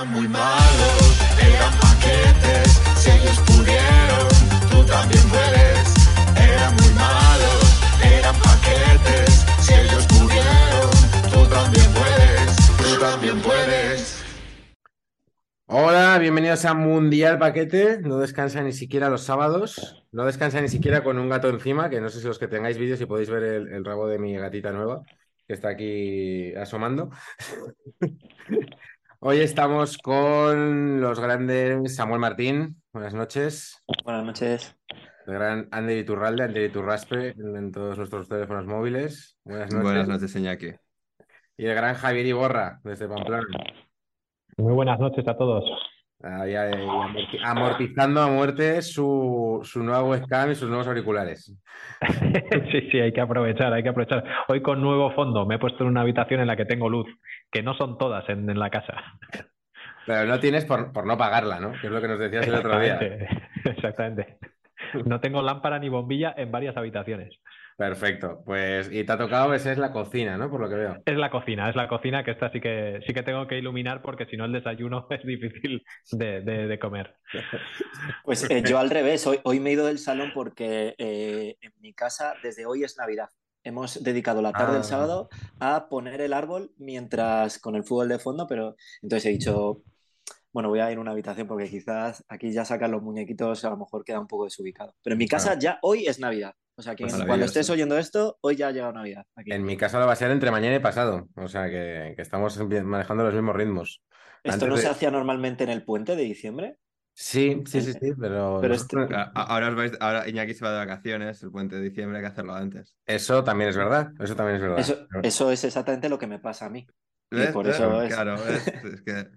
Eran muy malos, eran paquetes, si ellos pudieron, tú también puedes. Eran muy malos, eran paquetes, si ellos pudieron, tú también puedes, tú también puedes. Hola, bienvenidos a Mundial Paquete. No descansa ni siquiera los sábados. No descansa ni siquiera con un gato encima, que no sé si los que tengáis vídeos si podéis ver el, el rabo de mi gatita nueva, que está aquí asomando. Hoy estamos con los grandes Samuel Martín. Buenas noches. Buenas noches. El gran Ander Iturralde, Ander Iturraspe en, en todos nuestros teléfonos móviles. Buenas noches. Buenas noches, Iñaki. Y el gran Javier Iborra, desde Pamplona. Muy buenas noches a todos. Ahí, ahí, amorti- amortizando a muerte su, su nueva webcam y sus nuevos auriculares. Sí, sí, hay que aprovechar, hay que aprovechar. Hoy con nuevo fondo me he puesto en una habitación en la que tengo luz, que no son todas en, en la casa. Pero no tienes por, por no pagarla, ¿no? Que es lo que nos decías el otro día. Exactamente. No tengo lámpara ni bombilla en varias habitaciones. Perfecto. Pues, y te ha tocado, esa es la cocina, ¿no? Por lo que veo. Es la cocina, es la cocina que esta sí que sí que tengo que iluminar porque si no el desayuno es difícil de, de- de comer. Pues eh, yo al revés, hoy, hoy me he ido del salón porque eh, en mi casa desde hoy es Navidad. Hemos dedicado la tarde Ah. del sábado a poner el árbol mientras con el fútbol de fondo, pero entonces he dicho, bueno, voy a ir a una habitación porque quizás aquí ya sacan los muñequitos, a lo mejor queda un poco desubicado. Pero en mi casa ya hoy es Navidad. O sea que Pues cuando estés oyendo esto, hoy ya ha llegado Navidad. Aquí. En mi caso lo va a ser entre mañana y pasado. O sea que, que estamos manejando los mismos ritmos. ¿Esto antes no de- se hacía normalmente en el puente de diciembre? Sí, sí, sí, sí, pero, a- Ahora, os vais, ahora Iñaki se va de vacaciones, el puente de diciembre hay que hacerlo antes. eso también es verdad. Eso también es verdad. Eso, eso es exactamente lo que me pasa a mí. Y ¿Ves? por eso es- Claro, es que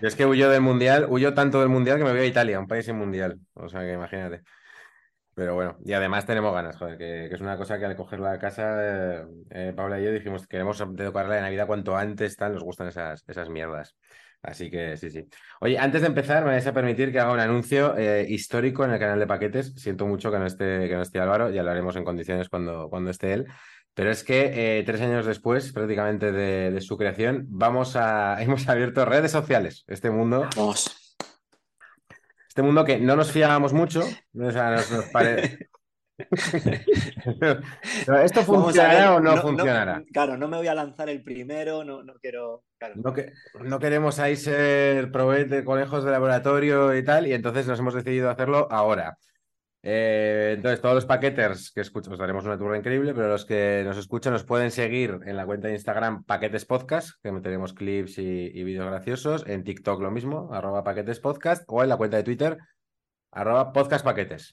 Yo es que huyo del mundial, huyo tanto del mundial que me voy a Italia, un país sin mundial. O sea que imagínate. Pero bueno, y además tenemos ganas, joder, que, que es una cosa que al coger la casa, eh, eh, Paula y yo dijimos que queremos decorarla de Navidad cuanto antes, tal, nos gustan esas, esas mierdas. Así que sí, sí. Oye, antes de empezar, me vais a permitir que haga un anuncio eh, histórico en el canal de Paquetes. Siento mucho que no esté, que no esté Álvaro, ya lo haremos en condiciones cuando, cuando esté él. Pero es que eh, tres años después, prácticamente de, su creación, vamos a, hemos abierto redes sociales. Este mundo. Este mundo que no nos fiábamos mucho, o sea, nos, nos pare- Pero ¿Esto funcionará ver, o no, no- funcionará? claro, no me voy a lanzar el primero, no, no quiero. claro. No, que, no queremos ahí ser proveedores de conejos de laboratorio y tal, y entonces nos hemos decidido hacerlo ahora. Eh, entonces, todos los paqueters que escuchan, os daremos una turra increíble, pero los que nos escuchan nos pueden seguir en la cuenta de Instagram Paquetes Podcast, que meteremos clips y, vídeos graciosos, en TikTok lo mismo, arroba Paquetes Podcast, o en la cuenta de Twitter, arroba Podcast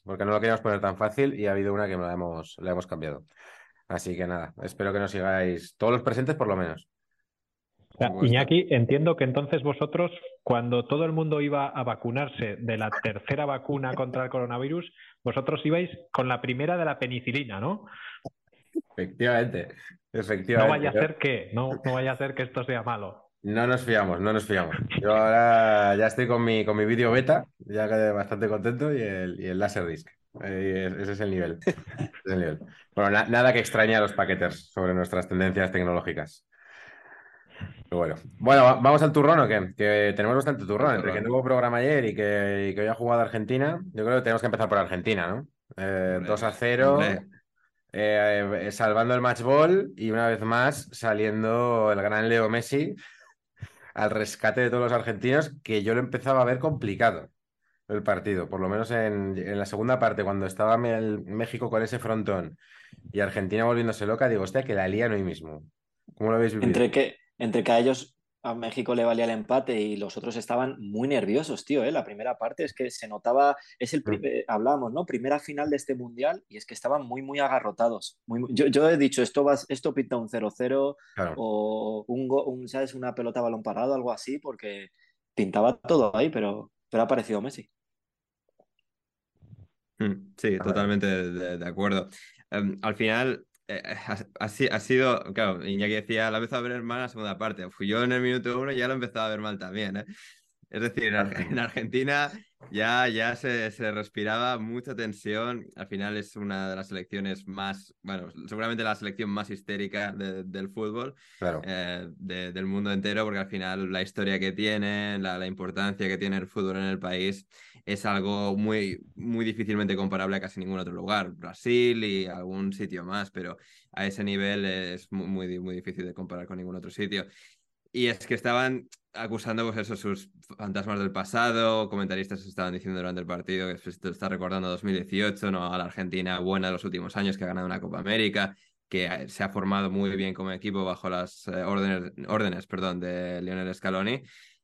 porque no lo queríamos poner tan fácil y ha habido una que la hemos, la hemos cambiado. Así que nada, espero que nos sigáis, todos los presentes por lo menos. Iñaki, entiendo que entonces vosotros, cuando todo el mundo iba a vacunarse de la tercera vacuna contra el coronavirus, vosotros ibais con la primera de la penicilina, ¿no? Efectivamente, No efectivamente. vaya a ser que, no, no vaya a ser que esto sea malo. No nos fiamos, no nos fiamos. Yo ahora ya estoy con mi, con mi vídeo beta, ya quedé bastante contento y el, y el Laserdisc. Eh, ese es el nivel. Ese es el nivel. Bueno, na- nada que extrañe a los paqueters sobre nuestras tendencias tecnológicas. Bueno, bueno, va- ¿vamos al turrón o qué? Que tenemos bastante turrón. Entre que no hubo programa ayer y que, y que hoy ha jugado Argentina, yo creo que tenemos que empezar por Argentina, ¿no? Eh, Hombre, 2 a 0. hombre. Eh, eh, salvando el match ball y una vez más saliendo el gran Leo Messi al rescate de todos los argentinos, que yo lo empezaba a ver complicado el partido, por lo menos en, en la segunda parte, cuando estaba el México con ese frontón y Argentina volviéndose loca, digo, hostia, que la lían hoy mismo. ¿Cómo lo habéis vivido? Entre que, entre que a ellos, a México le valía el empate y los otros estaban muy nerviosos, tío, ¿eh? La primera parte es que se notaba, es el, pri- Mm. eh, hablábamos, ¿no? Primera final de este mundial y es que estaban muy, muy agarrotados. Muy, muy- yo, yo he dicho, esto, va, esto pinta un 0-0 Claro. o un, ¿sabes? Una pelota a balón parado, algo así, porque pintaba todo ahí, pero, pero ha aparecido Messi. Mm, Sí, totalmente de, de- de acuerdo. Em, al final, eh, ha, ha ha sido, claro, Iñaki decía, la empezó a ver mal en la segunda parte. Fui yo en el minuto uno y ya lo empezaba a ver mal también, ¿eh? Es decir, en, Ar- en Argentina ya, ya se, se respiraba mucha tensión. Al final es una de las selecciones más, bueno, seguramente la selección más histérica de- del fútbol. Claro. eh, de- del mundo entero, porque al final la historia que tiene, la, la importancia que tiene el fútbol en el país es algo muy, muy difícilmente comparable a casi ningún otro lugar. Brasil y algún sitio más, pero a ese nivel es muy, muy, di- muy difícil de comparar con ningún otro sitio. Y es que estaban acusando pues eso, sus fantasmas del pasado, comentaristas estaban diciendo durante el partido que esto está recordando 2018, ¿no? A la Argentina buena de los últimos años que ha ganado una Copa América, que se ha formado muy bien como equipo bajo las eh, órdenes, órdenes perdón, de Lionel Scaloni.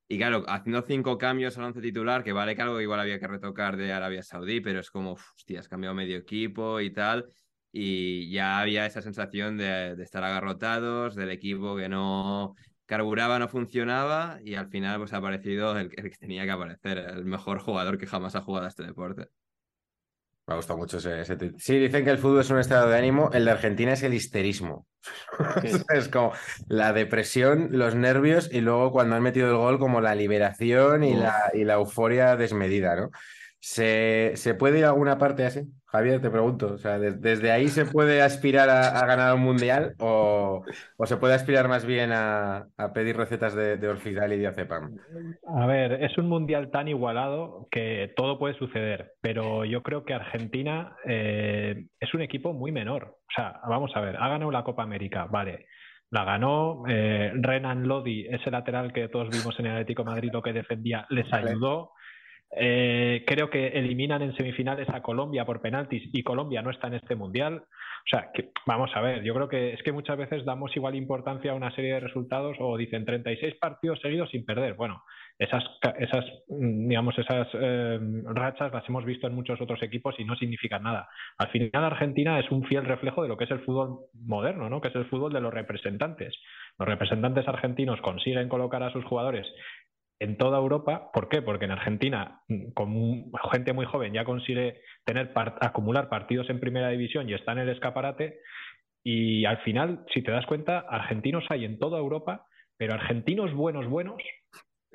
Y claro, haciendo cinco cambios al once titular, que vale que igual había que retocar de Arabia Saudí, pero es como, hostia, has cambiado medio equipo y tal. Y ya había esa sensación de, de estar agarrotados, del equipo que no carburaba, no funcionaba, y al final pues ha aparecido el, el que tenía que aparecer, el mejor jugador que jamás ha jugado a este deporte. Me ha gustado mucho ese, ese. Sí, dicen que el fútbol es un estado de ánimo. El de Argentina es el histerismo. Es como la depresión, los nervios y luego cuando han metido el gol, como la liberación y, la, y la euforia desmedida, ¿no? ¿Se, se puede ir a alguna parte así? Javier, te pregunto. O sea, ¿des- ¿desde ahí se puede aspirar a, a ganar un mundial o, o se puede aspirar más bien a, a pedir recetas de, de Orfidal y diazepam? A ver, es un mundial tan igualado que todo puede suceder, pero yo creo que Argentina eh, es un equipo muy menor. O sea, vamos a ver, ha ganado la Copa América, vale. La ganó eh, Renan Lodi, ese lateral que todos vimos en el Atlético de Madrid, lo que defendía, les ayudó. Eh, creo que eliminan en semifinales a Colombia por penaltis y Colombia no está en este mundial. O sea, que, vamos a ver, yo creo que es que muchas veces damos igual importancia a una serie de resultados o dicen 36 partidos seguidos sin perder. Bueno, esas, esas mm, digamos, esas eh, rachas las hemos visto en muchos otros equipos y no significan nada. Al final Argentina es un fiel reflejo de lo que es el fútbol moderno, ¿no? Que es el fútbol de los representantes. Los representantes argentinos consiguen colocar a sus jugadores en toda Europa. ¿Por qué? Porque en Argentina, mm, con gente muy joven, ya consigue tener acumular partidos en primera división y está en el escaparate. Y al final, si te das cuenta, argentinos hay en toda Europa, pero argentinos buenos, buenos,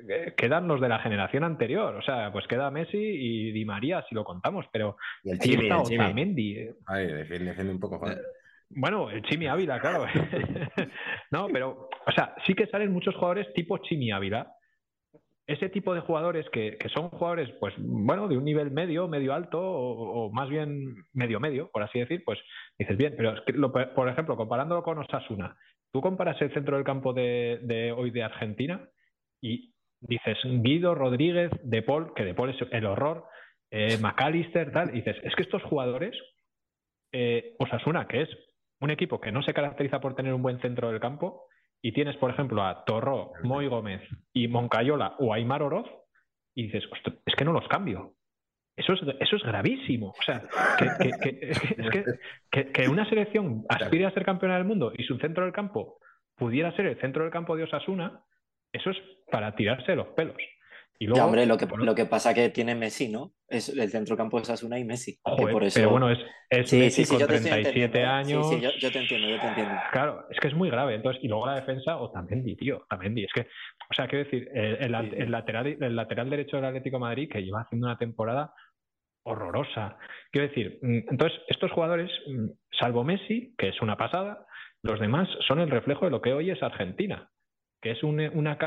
eh, quedan los de la generación anterior. O sea, pues queda Messi y Di María, si lo contamos, pero Y el Chimi, está el Chimi. Otamendi. eh, Ay, defiende, defiende un poco, joder. bueno, el Chimi Ávila, claro. no, pero, o sea, sí que salen muchos jugadores tipo Chimi Ávila. Ese tipo de jugadores que, que son jugadores, pues, bueno, de un nivel medio, medio alto, o, más bien medio medio, por así decir, pues dices bien, pero es que lo- por ejemplo, comparándolo con Osasuna, tú comparas el centro del campo de, de hoy de Argentina y dices Guido, Rodríguez, De Paul, que De Paul es el horror, eh, McAllister, tal, y dices, es que estos jugadores eh, Osasuna, que es un equipo que no se caracteriza por tener un buen centro del campo, y tienes, por ejemplo, a Torró, Moy Gómez y Moncayola o Aymar Oroz, y dices, "Ostras, es que no los cambio. Eso es, eso es gravísimo. O sea, que, que- que- es que- una selección aspire a ser campeona del mundo y su centro del campo pudiera ser el centro del campo de Osasuna, eso es para tirarse de los pelos. Y luego, Ya, hombre, lo que, por- lo que pasa que tiene Messi, ¿no? Es el centrocampo de Sasuna y Messi. que joder, por eso... pero bueno, es, es sí, Messi sí, sí, con yo te estoy 37 entendiendo. años. Sí, sí, yo, yo te entiendo, yo te entiendo. Claro, es que es muy grave. Entonces, y luego la defensa, Otamendi, tío, Otamendi. Es que, o sea, quiero decir, el, el- el lateral, el lateral derecho del Atlético de Madrid, que lleva haciendo una temporada horrorosa. Quiero decir, mm, entonces, estos jugadores, mm, salvo Messi, que es una pasada, los demás son el reflejo de lo que hoy es Argentina, que es un- una,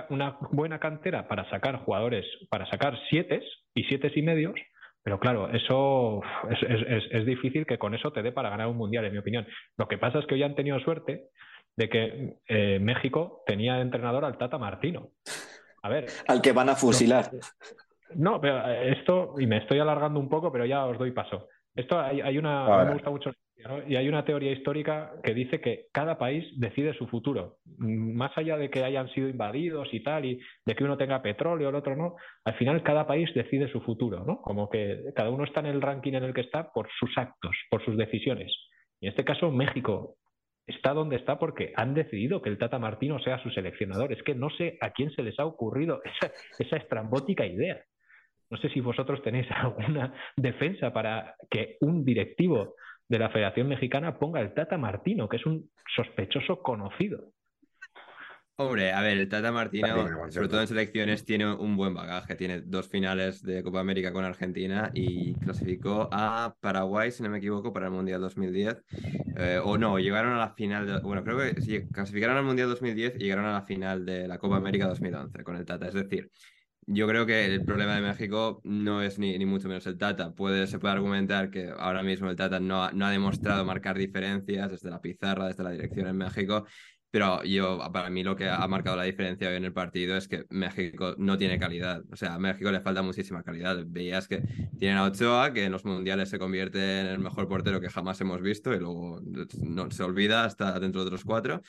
buena cantera para sacar jugadores, para sacar siete y siete y medios, pero claro, eso es, es- es- es difícil que con eso te dé para ganar un mundial, en mi opinión. Lo que pasa es que hoy han tenido suerte de que eh, México tenía de entrenador al Tata Martino. A ver, Al que van a fusilar. no, pero eh, esto, y me estoy alargando un poco, pero ya os doy paso. Esto hay, hay una, me gusta mucho, y hay una teoría histórica que dice que cada país decide su futuro. Más allá de que hayan sido invadidos y tal, y de que uno tenga petróleo, el otro no, al final cada país decide su futuro, ¿no? Como que cada uno está en el ranking en el que está por sus actos, por sus decisiones. Y en este caso, México está donde está porque han decidido que el Tata Martino sea su seleccionador. Es que no sé a quién se les ha ocurrido esa, esa estrambótica idea. No sé si vosotros tenéis alguna defensa para que un directivo de la Federación Mexicana ponga el Tata Martino, que es un sospechoso conocido. Hombre, a ver, el Tata Martino, sobre todo en selecciones, tiene un buen bagaje. Tiene dos finales de Copa América con Argentina y clasificó a Paraguay, si no me equivoco, para el Mundial 2010. Eh, o no, llegaron a la final, de- bueno, creo que sí, clasificaron al Mundial 2010 y llegaron a la final de la Copa América 2011 con el Tata. Es decir, yo creo que el problema de México no es ni, ni mucho menos el Tata. Puede, se puede argumentar que ahora mismo el Tata no ha, no ha demostrado marcar diferencias desde la pizarra, desde la dirección en México. Pero yo, para mí, lo que ha marcado la diferencia hoy en el partido es que México no tiene calidad. O sea, a México le falta muchísima calidad. Veías que tienen a Ochoa, que en los mundiales se convierte en el mejor portero que jamás hemos visto y luego no, se olvida hasta dentro de otros cuatro.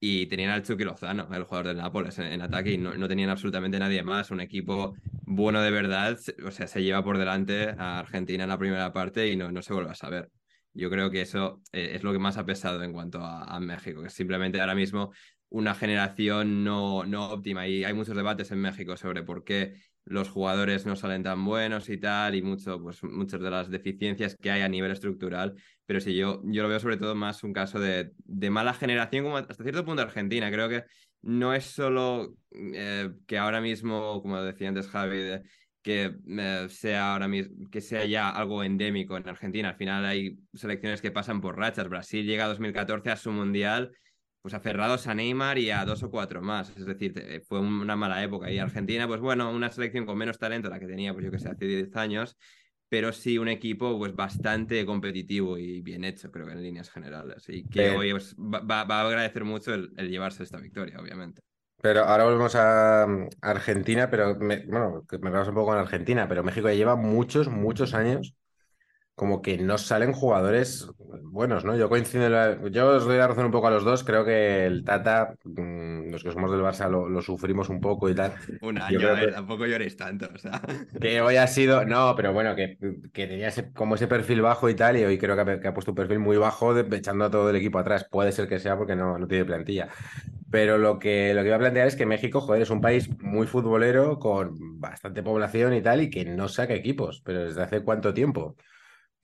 Y tenían al Chucky Lozano, el jugador del Nápoles, en, ataque y no, no, tenían absolutamente nadie más. Un equipo bueno de verdad, o sea, se lleva por delante a Argentina en la primera parte y no, no se vuelve a saber. Yo creo que eso eh, es lo que más ha pesado en cuanto a, a México, que simplemente ahora mismo una generación no, no óptima. Y hay muchos debates en México sobre por qué los jugadores no salen tan buenos y tal, y mucho, pues, muchas de las deficiencias que hay a nivel estructural. Pero sí, yo, yo lo veo sobre todo más un caso de, de mala generación, como hasta cierto punto Argentina. Creo que no es solo eh, que ahora mismo, como decía antes Javi, que eh, sea ahora mismo, que sea ya algo endémico en Argentina. Al final hay selecciones que pasan por rachas. Brasil llega a 2014 a su mundial, pues aferrados a Neymar y a dos o cuatro más. Es decir, fue una mala época. Y Argentina, pues bueno, una selección con menos talento, la que tenía, pues yo que sé, hace 10 años, pero sí un equipo pues bastante competitivo y bien hecho, creo que en líneas generales. Y que hoy pues, va, va, a agradecer mucho el, el llevarse esta victoria, obviamente. Pero ahora volvemos a mm, Argentina, pero me, bueno, que me vamos un poco con Argentina, pero México ya lleva muchos, muchos años como que no salen jugadores buenos, ¿no? Yo coincido, la- yo os doy la razón un poco a los dos, creo que el Tata, mm, los que somos del Barça lo, lo sufrimos un poco y tal. Un Yo año, a ver, que- tampoco lloréis tanto, o sea. Que hoy ha sido, no, pero bueno, que, que tenía ese- como ese perfil bajo y tal, y hoy creo que ha, que ha puesto un perfil muy bajo de- echando a todo el equipo atrás. Puede ser que sea porque no, no tiene plantilla. Pero lo que, lo que iba a plantear es que México, joder, es un país muy futbolero, con bastante población y tal, y que no saca equipos. Pero ¿desde hace cuánto tiempo?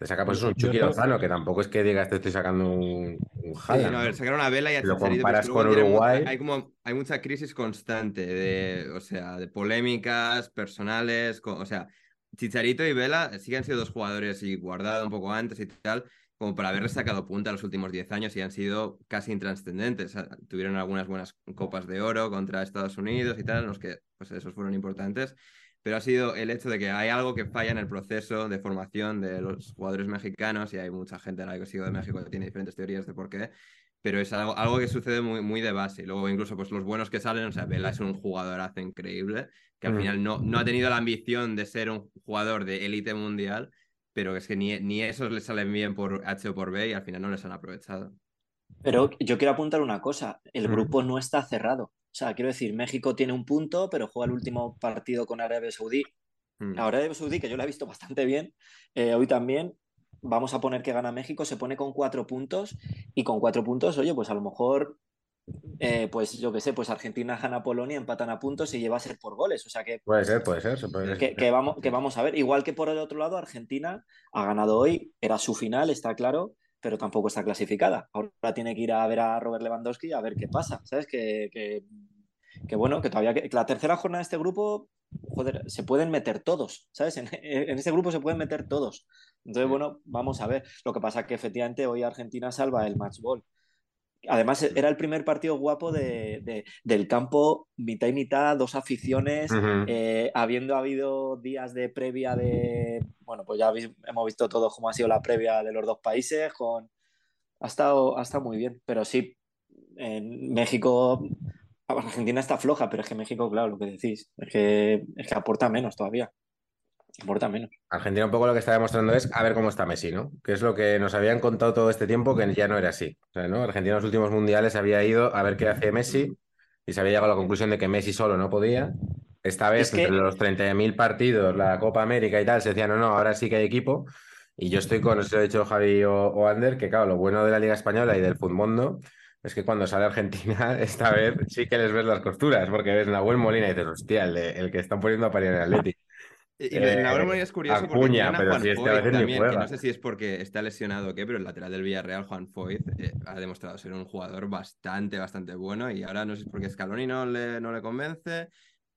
Te saca pues un Chucky Lozano, que tampoco es que digas te estoy sacando un, un Sí, Haaland, no, a ver, ¿no? sacaron a Vela y a lo comparas con Uruguay- hay como hay mucha crisis constante de, o sea, de polémicas personales, co- o sea, Chicharito y Vela sí que han sido dos jugadores y guardado un poco antes y tal, como para haberles sacado punta los últimos 10 años y han sido casi intranscendentes. O sea, tuvieron algunas buenas copas de oro contra Estados Unidos y tal, en los que pues esos fueron importantes. Pero ha sido el hecho de que hay algo que falla en el proceso de formación de los jugadores mexicanos y hay mucha gente ahora que sigo de México que tiene diferentes teorías de por qué, pero es algo, algo que sucede muy, muy de base. Y luego incluso pues los buenos que salen, o sea, Vela es un jugadorazo increíble, que al Mm. final no, no ha tenido la ambición de ser un jugador de élite mundial, pero es que ni, ni esos les salen bien por H o por B y al final no les han aprovechado. Pero yo quiero apuntar una cosa, el Mm. grupo no está cerrado. O sea, quiero decir, México tiene un punto, pero juega el último partido con Arabia Saudí. Mm. Arabia Saudí, que yo la he visto bastante bien, eh, hoy también, vamos a poner que gana México, se pone con cuatro puntos y con cuatro puntos, oye, pues a lo mejor, eh, pues yo qué sé, pues Argentina gana a Polonia, empatan a puntos y lleva a ser por goles. O sea que Puede ser, puede ser. se puede que, ser. que vamos, que vamos a ver. Igual que por el otro lado, Argentina ha ganado hoy, era su final, está claro, pero tampoco está clasificada. Ahora tiene que ir a ver a Robert Lewandowski a ver qué pasa. ¿Sabes? Que, que, que bueno, que todavía que, la tercera jornada de este grupo, joder, se pueden meter todos, ¿sabes? En, en ese grupo se pueden meter todos. Entonces, bueno, vamos a ver. Lo que pasa es que efectivamente hoy Argentina salva el match ball. Además, era el primer partido guapo de, de- del campo, mitad y mitad, dos aficiones, eh, habiendo habido días de previa de. Bueno, pues ya habéis- hemos visto todos cómo ha sido la previa de los dos países. Con... Ha, estado, ha estado muy bien, pero sí, en México. Argentina está floja, pero es que México, claro, lo que decís, es que, es que aporta menos todavía. Aporta menos. Argentina un poco lo que está demostrando es a ver cómo está Messi, ¿no? Que es lo que nos habían contado todo este tiempo que ya no era así. O sea, ¿no? Argentina en los últimos mundiales había ido a ver qué hacía Messi y se había llegado a la conclusión de que Messi solo no podía. Esta vez, Es que- entre los 30.000 partidos, la Copa América y tal, se decía, no, no, ahora sí que hay equipo. Y yo estoy con, eso lo ha dicho Javi o, o Ander, que claro, lo bueno de la Liga Española y del Futmundo es que cuando sale Argentina, esta vez sí que les ves las costuras, porque ves Nahuel Molina y dices, hostia, el, de- el que están poniendo a parir en el Atlético. Y en la hora Eh, es curioso porque Acuña, a Juan si es que a Foyth veces ni también, que no sé si es porque está lesionado o qué, pero el lateral del Villarreal, Juan Foyth, eh, ha demostrado ser un jugador bastante, bastante bueno y ahora no sé si es porque Scaloni no le, no le convence,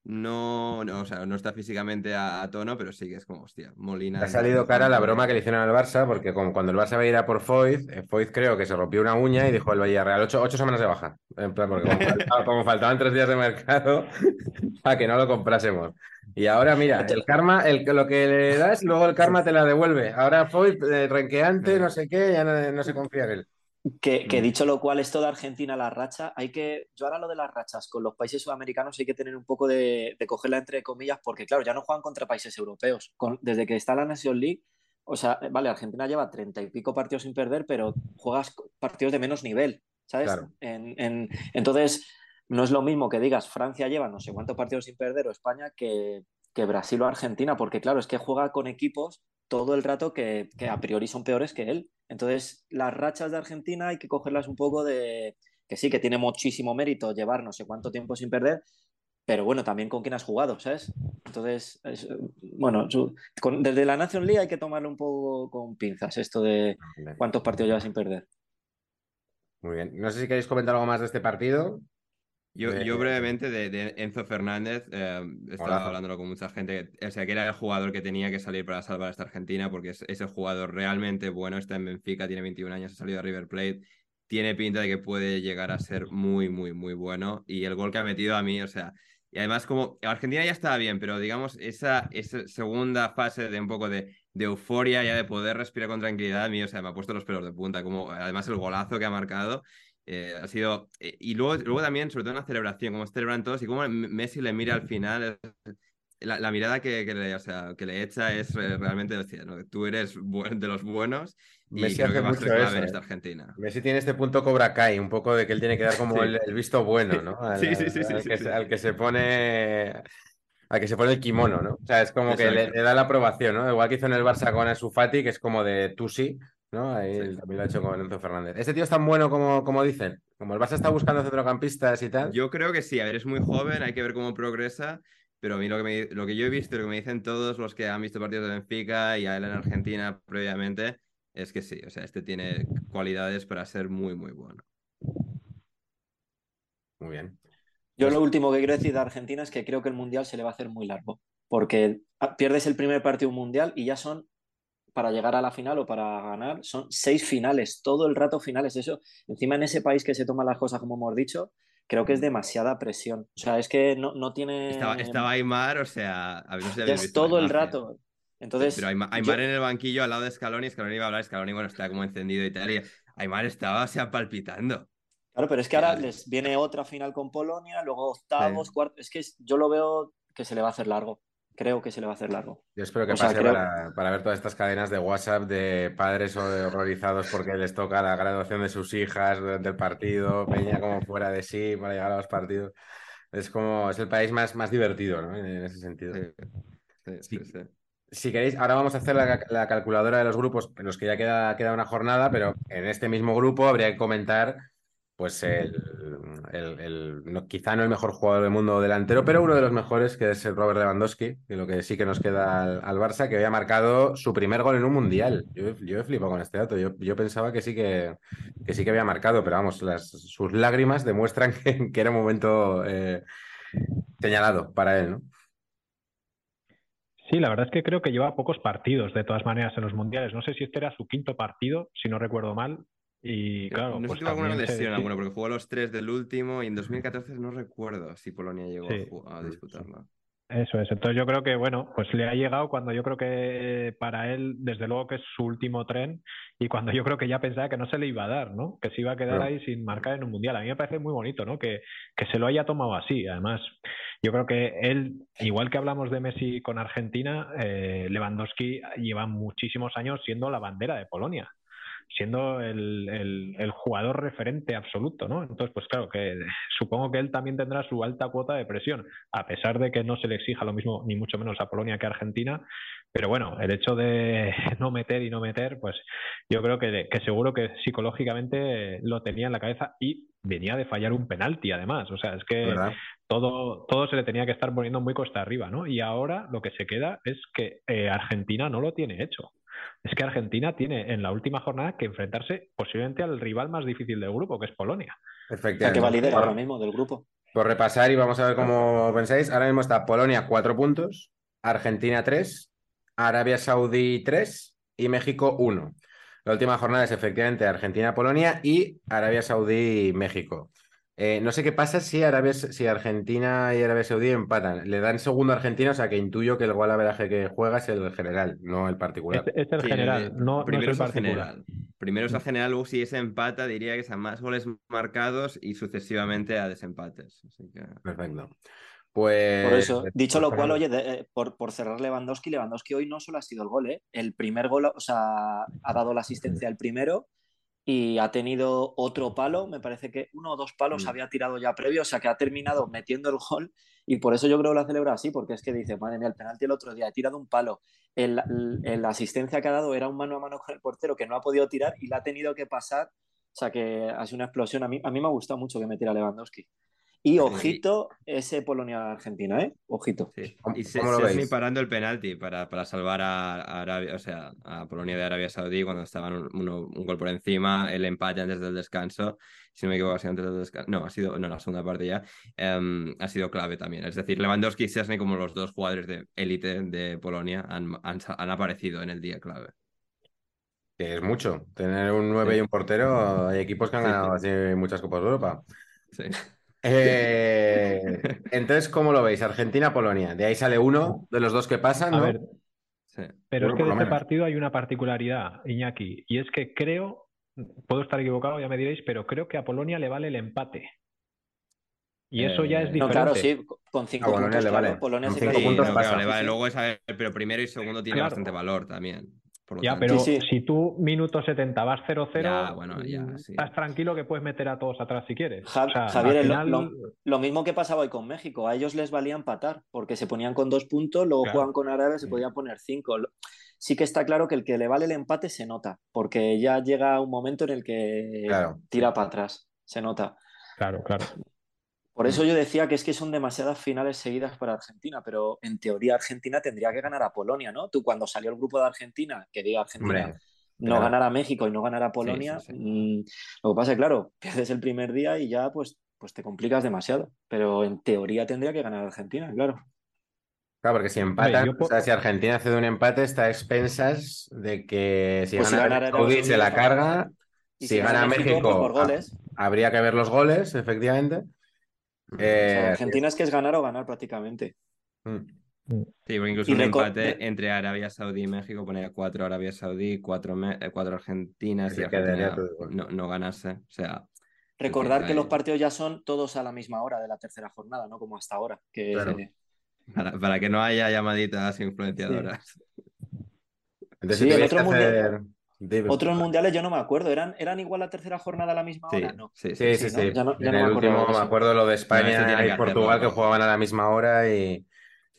no, no, o sea, no está físicamente a, a tono, pero sí que es como, hostia, Molina... Ha salido cara la broma que le hicieron al Barça, porque como cuando el Barça va a ir a por Foyth, eh, Foyth creo que se rompió una uña y dijo el Villarreal ocho, ocho semanas de baja. En plan, porque como, faltaba- como faltaban tres días de mercado, para que no lo comprásemos. Y ahora, mira, el karma, el, lo que le das, luego el karma te la devuelve. Ahora Foyth, eh, renqueante, no sé qué, ya no, no se confía en él. Que, que Mm. dicho lo cual, esto de Argentina, la racha, hay que. Yo ahora lo de las rachas con los países sudamericanos hay que tener un poco de, de cogerla entre comillas, porque claro, ya no juegan contra países europeos. Con- desde que está la Nation League, o sea, vale, Argentina lleva treinta y pico partidos sin perder, pero juegas partidos de menos nivel, ¿sabes? Claro. En- en- entonces, no es lo mismo que digas Francia lleva no sé cuántos partidos sin perder o España que, que Brasil o Argentina, porque claro, es que juega con equipos todo el rato que, que a priori son peores que él. Entonces, las rachas de Argentina hay que cogerlas un poco de que sí, que tiene muchísimo mérito llevar no sé cuánto tiempo sin perder, pero bueno, también con quién has jugado, ¿sabes? Entonces, es, bueno, su- con- desde la Nation League hay que tomarlo un poco con pinzas, esto de cuántos partidos llevas sin perder. Muy bien. No sé si queréis comentar algo más de este partido. Yo, Eh, yo brevemente de, de Enzo Fernández, eh, estaba Golazo. hablándolo con mucha gente, o sea, que era el jugador que tenía que salir para salvar a esta Argentina, porque es, es el jugador realmente bueno, está en Benfica, tiene 21 años, ha salido a River Plate, tiene pinta de que puede llegar a ser muy, muy, muy bueno, y el gol que ha metido a mí, o sea, y además como Argentina ya estaba bien, pero digamos, esa, esa segunda fase de un poco de, de euforia, ya de poder respirar con tranquilidad, a mí, o sea, me ha puesto los pelos de punta, como además el golazo que ha marcado. Eh, ha sido. eh, y luego, luego también, sobre todo en la celebración, como celebran todos y cómo Messi le mira al final. la, la mirada que, que le, o sea, que le echa es eh, realmente, hostia, ¿no? tú eres de los buenos y Messi creo hace que va a mucho ser clave eso, en ¿eh? esta Argentina. Messi tiene este punto Cobra Kai, un poco de que él tiene que dar como Sí. el, el visto bueno, ¿no? Al, Sí, sí, sí, al sí, que, sí. se- al que se pone. Al que se pone el kimono, ¿no? O sea, es como que le, le da la aprobación, ¿no? Igual que hizo en el Barça con Ansu Fati, que es como de tú sí, ¿no? Ahí Sí. él también lo ha hecho con Enzo Fernández. ¿Este tío es tan bueno como, como dicen? Como el Barça está buscando centrocampistas y tal. Yo creo que sí, a ver, es muy joven, hay que ver cómo progresa, pero a mí lo que, me- lo que yo he visto y lo que me dicen todos los que han visto partidos de Benfica y a él en Argentina previamente, es que sí, o sea, este tiene cualidades para ser muy, muy bueno. Muy bien. Yo Pues- lo último que quiero decir de Argentina es que creo que el Mundial se le va a hacer muy largo, porque ah, pierdes el primer partido un Mundial y ya son, para llegar a la final o para ganar, son seis finales, todo el rato finales. Eso, encima en ese país que se toman las cosas como hemos dicho, creo que es demasiada presión. O sea, es que no, no tiene... Estaba, estaba Aymar, o sea, a ver, no sé si ya habéis es todo el rato. Entonces, Pero Aymar, yo- en el banquillo al lado de Scaloni, Scaloni iba a hablar, Scaloni, bueno, está como encendido y tal, y Aymar estaba, o sea, palpitando. Claro, pero es que ahora les viene otra final con Polonia, luego octavos, cuartos. Es que yo lo veo que se le va a hacer largo. Creo que se le va a hacer largo. Yo espero que O sea, pase creo- para, para ver todas estas cadenas de WhatsApp de padres horrorizados porque les toca la graduación de sus hijas durante el partido, Peña como fuera de sí para llegar a los partidos. Es como, es el país más, más divertido, ¿no? En, ese sentido. Sí, sí, sí, Sí. sí. Si queréis, ahora vamos a hacer la, la calculadora de los grupos en los que ya queda, queda una jornada, pero en este mismo grupo habría que comentar, pues, el, el- el- no- quizá no el mejor jugador del mundo delantero, pero uno de los mejores, que es el Robert Lewandowski, que lo que sí que nos queda al, al Barça, que había marcado su primer gol en un mundial. Yo, yo he flipado con este dato. Yo, yo pensaba que sí que, que sí que había marcado, pero vamos, las, sus lágrimas demuestran que, que era un momento eh, señalado para él, ¿no? Sí, la verdad es que creo que lleva pocos partidos de todas maneras en los mundiales. No sé si este era su quinto partido, si no recuerdo mal. Y claro, no sé pues si tuvo alguna lesión, alguna, porque jugó los tres del último y en 2014 no recuerdo si Polonia llegó Sí. a, ju- a disputarlo. Eso es. Entonces yo creo que, bueno, pues le ha llegado cuando yo creo que para él, desde luego que es su último tren y cuando yo creo que ya pensaba que no se le iba a dar, ¿no? Que se iba a quedar Claro. ahí sin marcar en un mundial. A mí me parece muy bonito, ¿no? Que, que se lo haya tomado así. Además, yo creo que él, igual que hablamos de Messi con Argentina, eh, Lewandowski lleva muchísimos años siendo la bandera de Polonia siendo el, el- el jugador referente absoluto, ¿no? Entonces, pues claro, que supongo que él también tendrá su alta cuota de presión, a pesar de que no se le exija lo mismo, ni mucho menos a Polonia que a Argentina, pero bueno, el hecho de no meter y no meter, pues yo creo que, que seguro que psicológicamente lo tenía en la cabeza y venía de fallar un penalti además, o sea, es que ¿Verdad? todo, todo se le tenía que estar poniendo muy costa arriba, ¿no? Y ahora lo que se queda es que eh, Argentina no lo tiene hecho. Es que Argentina tiene en la última jornada que enfrentarse posiblemente al rival más difícil del grupo, que es Polonia. O Efectivamente. sea, que va líder Por- ahora mismo del grupo. Por repasar y vamos a ver cómo pensáis. Ahora mismo está Polonia 4 puntos, Argentina 3, Arabia Saudí 3 y México 1. La última jornada es efectivamente Argentina-Polonia y Arabia Saudí-México. Eh, no sé qué pasa si, Arabia, si Argentina y Arabia Saudí empatan. Le dan segundo a Argentina, o sea que intuyo que el gol averaje que juega es el general, no el particular. Es, es el Sí, general, eh, no, primero es el es el particular. general. Primero es el general, luego si ese empata diría que sean más goles marcados y sucesivamente a desempates. Así que... Perfecto. Pues. Por eso, dicho pues lo cual, oye, de- eh, por, por cerrar Lewandowski, Lewandowski hoy no solo ha sido el gol, ¿eh? El primer gol, o sea, ha dado la asistencia el primero y ha tenido otro palo, me parece que uno o dos palos Mm. había tirado ya previo, o sea que ha terminado metiendo el gol y por eso yo creo que lo ha celebrado así, porque es que dice, madre mía, el penalti el otro día, he tirado un palo, el, el- la asistencia que ha dado era un mano a mano con el portero que no ha podido tirar y la ha tenido que pasar, o sea que ha sido una explosión, a mí, a mí me ha gustado mucho que metiera Lewandowski. Y ojito ese Polonia-Argentina, ¿eh? Ojito. Sí. ¿Cómo- Y se, veis? parando el penalti para, para salvar a, Arabia, o sea, a Polonia de Arabia Saudí cuando estaban un, uno- un gol por encima, el empate antes del descanso, si no me equivoco, ha sido antes del descanso, no, ha sido, no, la segunda parte ya, em, ha sido clave también. Es decir, Lewandowski y Szczesny como los dos jugadores de élite de Polonia han, han, han aparecido en el día clave. Que es mucho. Tener un 9 Sí. y un portero, hay equipos que han Sí, ganado sí. así muchas Copas de Europa. Sí. Eh, entonces, ¿cómo lo veis? Argentina-Polonia. De ahí sale uno de los dos que pasan, A ¿no? ver, Sí. pero Uno es que de este menos. partido hay una particularidad, Iñaki, y es que creo, puedo estar equivocado, ya me diréis, pero creo que a Polonia le vale el empate. Y eso ya es Eh, No, diferente. claro, sí, con cinco A Polonia puntos, le claro, vale. Polonia Con sí puntos pasa. le vale. Luego es, a ver, pero primero y segundo tiene Claro. bastante valor también. Por lo Ya, tanto. pero Sí, sí. si tú minuto 70 vas 0-0, Ya, bueno, ya, mm, sí. estás tranquilo que puedes meter a todos atrás si quieres. Ja- O sea, Javier, final, lo, lo mismo que pasaba hoy con México. A ellos les valía empatar porque se ponían con dos puntos, luego Claro. juegan con Arabia, se Sí. podían poner cinco. Sí que está claro que el que le vale el empate se nota, porque ya llega un momento en el que Claro. tira para atrás, se nota. Claro, claro. Por eso yo decía que es que son demasiadas finales seguidas para Argentina, pero en teoría Argentina tendría que ganar a Polonia, ¿no? Tú cuando salió el grupo de Argentina, que diga Argentina, Hombre, no claro. ganar a México y no ganar a Polonia, sí, sí. mm, lo que pasa es que, claro, pierdes el primer día y ya pues, pues te complicas demasiado. Pero en teoría tendría que ganar Argentina, claro. Claro, porque si empatan, o sea, si Argentina hace un empate, está a expensas de que si Pues si gana se la carga, Y si gana pues México, por goles. habría que ver los goles, efectivamente. O Eh, sea, Argentina es que es ganar o ganar prácticamente. mm. Sí, porque incluso Y un empate entre Arabia Saudí y México ponía cuatro Arabia Saudí, cuatro, Me- eh, cuatro Argentinas y Argentina no, no ganase. O sea, Recordar Sí, que los partidos ya son todos a la misma hora de la tercera jornada, ¿no? Como hasta ahora. Que, Claro. para, para que no haya llamaditas influenciadoras. Entonces, Sí, si el otro mundial- Otros mundiales yo no me acuerdo. ¿Eran, ¿Eran igual la tercera jornada a la misma Sí, hora? No. sí, Sí, sí, sí, ¿no? sí. Ya no- ya en no me el acordaba último me acuerdo lo de España que y Portugal que jugaban a la misma hora y,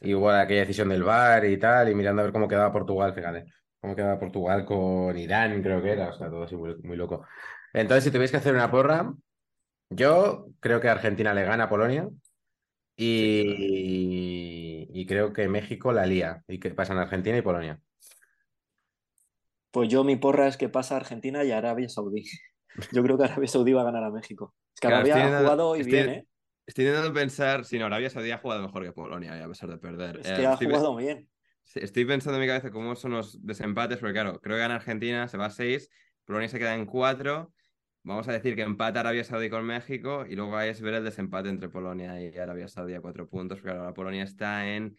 y hubo aquella decisión del VAR y tal, y mirando a ver cómo quedaba Portugal, fíjate, cómo quedaba Portugal con Irán, creo que era, o sea, todo así muy, muy loco. Entonces, si tuvierais que hacer una porra, yo creo que Argentina le gana a Polonia y, y creo que México la lía y que pasan Argentina y Polonia. Pues yo mi porra es que pasa Argentina y Arabia Saudí. Yo creo que Arabia Saudí va a ganar a México. Es que Claro, Arabia ha jugado hoy estoy- bien, ¿eh? Estoy intentando pensar, si no, Arabia Saudí ha jugado mejor que Polonia, a pesar de perder. Es Eh, que ha estoy, jugado bien. estoy pensando en mi cabeza cómo son los desempates, porque claro, creo que gana Argentina, se va a 6, Polonia se queda en 4. Vamos a decir que empata Arabia Saudí con México y luego ahí es ver el desempate entre Polonia y Arabia Saudí a 4 puntos. Porque la Polonia está en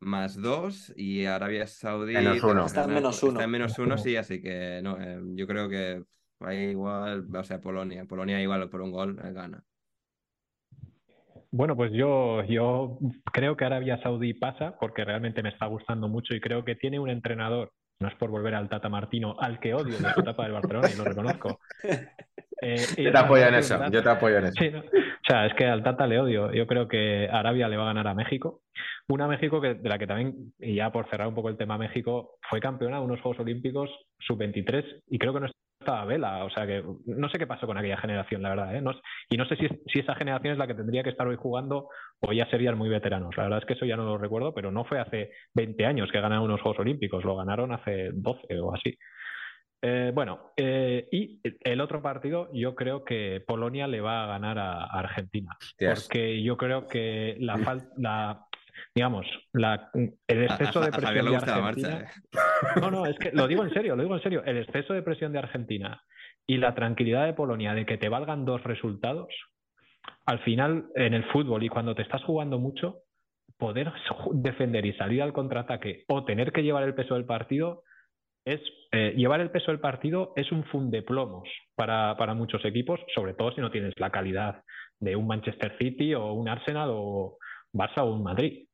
más 2 y Arabia Saudí Menos uno. Está en menos uno. Está en menos 1, sí, así que no, eh, yo creo que ahí igual, o sea, Polonia. Polonia igual por un gol eh, gana. Bueno, pues yo, yo creo que Arabia Saudí pasa porque realmente me está gustando mucho y creo que tiene un entrenador, no es por volver al Tata Martino, al que odio de su etapa del Barcelona y lo reconozco. Eh, Yo te apoyo en eso, yo te apoyo en eso. Sí, ¿no? O sea, es que al Tata le odio. Yo creo que Arabia le va a ganar a México. Una México que, de la que también, y ya por cerrar un poco el tema México, fue campeona de unos Juegos Olímpicos sub-23 y creo que no estaba Vela. O sea que no sé qué pasó con aquella generación, la verdad. ¿eh? No, y no sé si, si, esa generación es la que tendría que estar hoy jugando o ya serían muy veteranos. La verdad es que eso ya no lo recuerdo, pero no fue hace 20 años que ganaron unos Juegos Olímpicos, lo ganaron hace 12 o así. Eh, bueno, eh, y el otro partido, yo creo que Polonia le va a ganar a, Argentina. Porque yo creo que la falta, digamos, la, el exceso de presión de Argentina. ¿eh? No, no, es que lo digo en serio, lo digo en serio. El exceso de presión de Argentina y la tranquilidad de Polonia de que te valgan dos resultados, al final en el fútbol y cuando te estás jugando mucho, poder defender y salir al contraataque o tener que llevar el peso del partido es eh, llevar el peso del partido es un fundeplomos para, para muchos equipos, sobre todo si no tienes la calidad de un Manchester City o un Arsenal o Barça o un Madrid.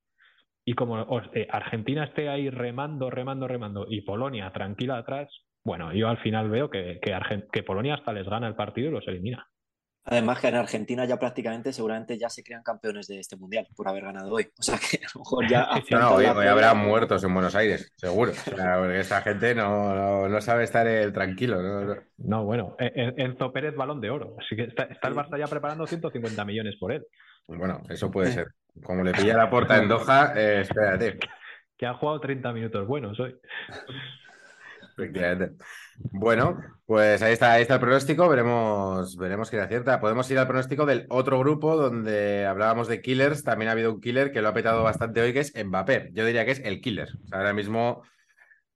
Y como eh, Argentina esté ahí remando, remando, remando y Polonia tranquila atrás, bueno, yo al final veo que, que Polonia hasta les gana el partido y los elimina. Además que en Argentina ya prácticamente seguramente ya se crean campeones de este mundial por haber ganado hoy. O sea que a lo mejor ya... no, hoy, habrá muertos en Buenos Aires, seguro. porque esta gente no, no, sabe estar tranquilo. No, bueno, Enzo Pérez balón de oro. Así que está, el Barça ya preparando 150 millones por él. Bueno, eso puede ser. Como le pilla la puerta en Doha, eh, espérate. Que ha jugado 30 minutos buenos hoy. Efectivamente. Bueno, pues ahí está, ahí está el pronóstico, veremos, veremos quién acierta. Podemos ir al pronóstico del otro grupo donde hablábamos de killers, también ha habido un killer que lo ha petado bastante hoy, que es Mbappé. Yo diría que es el killer. ahora mismo,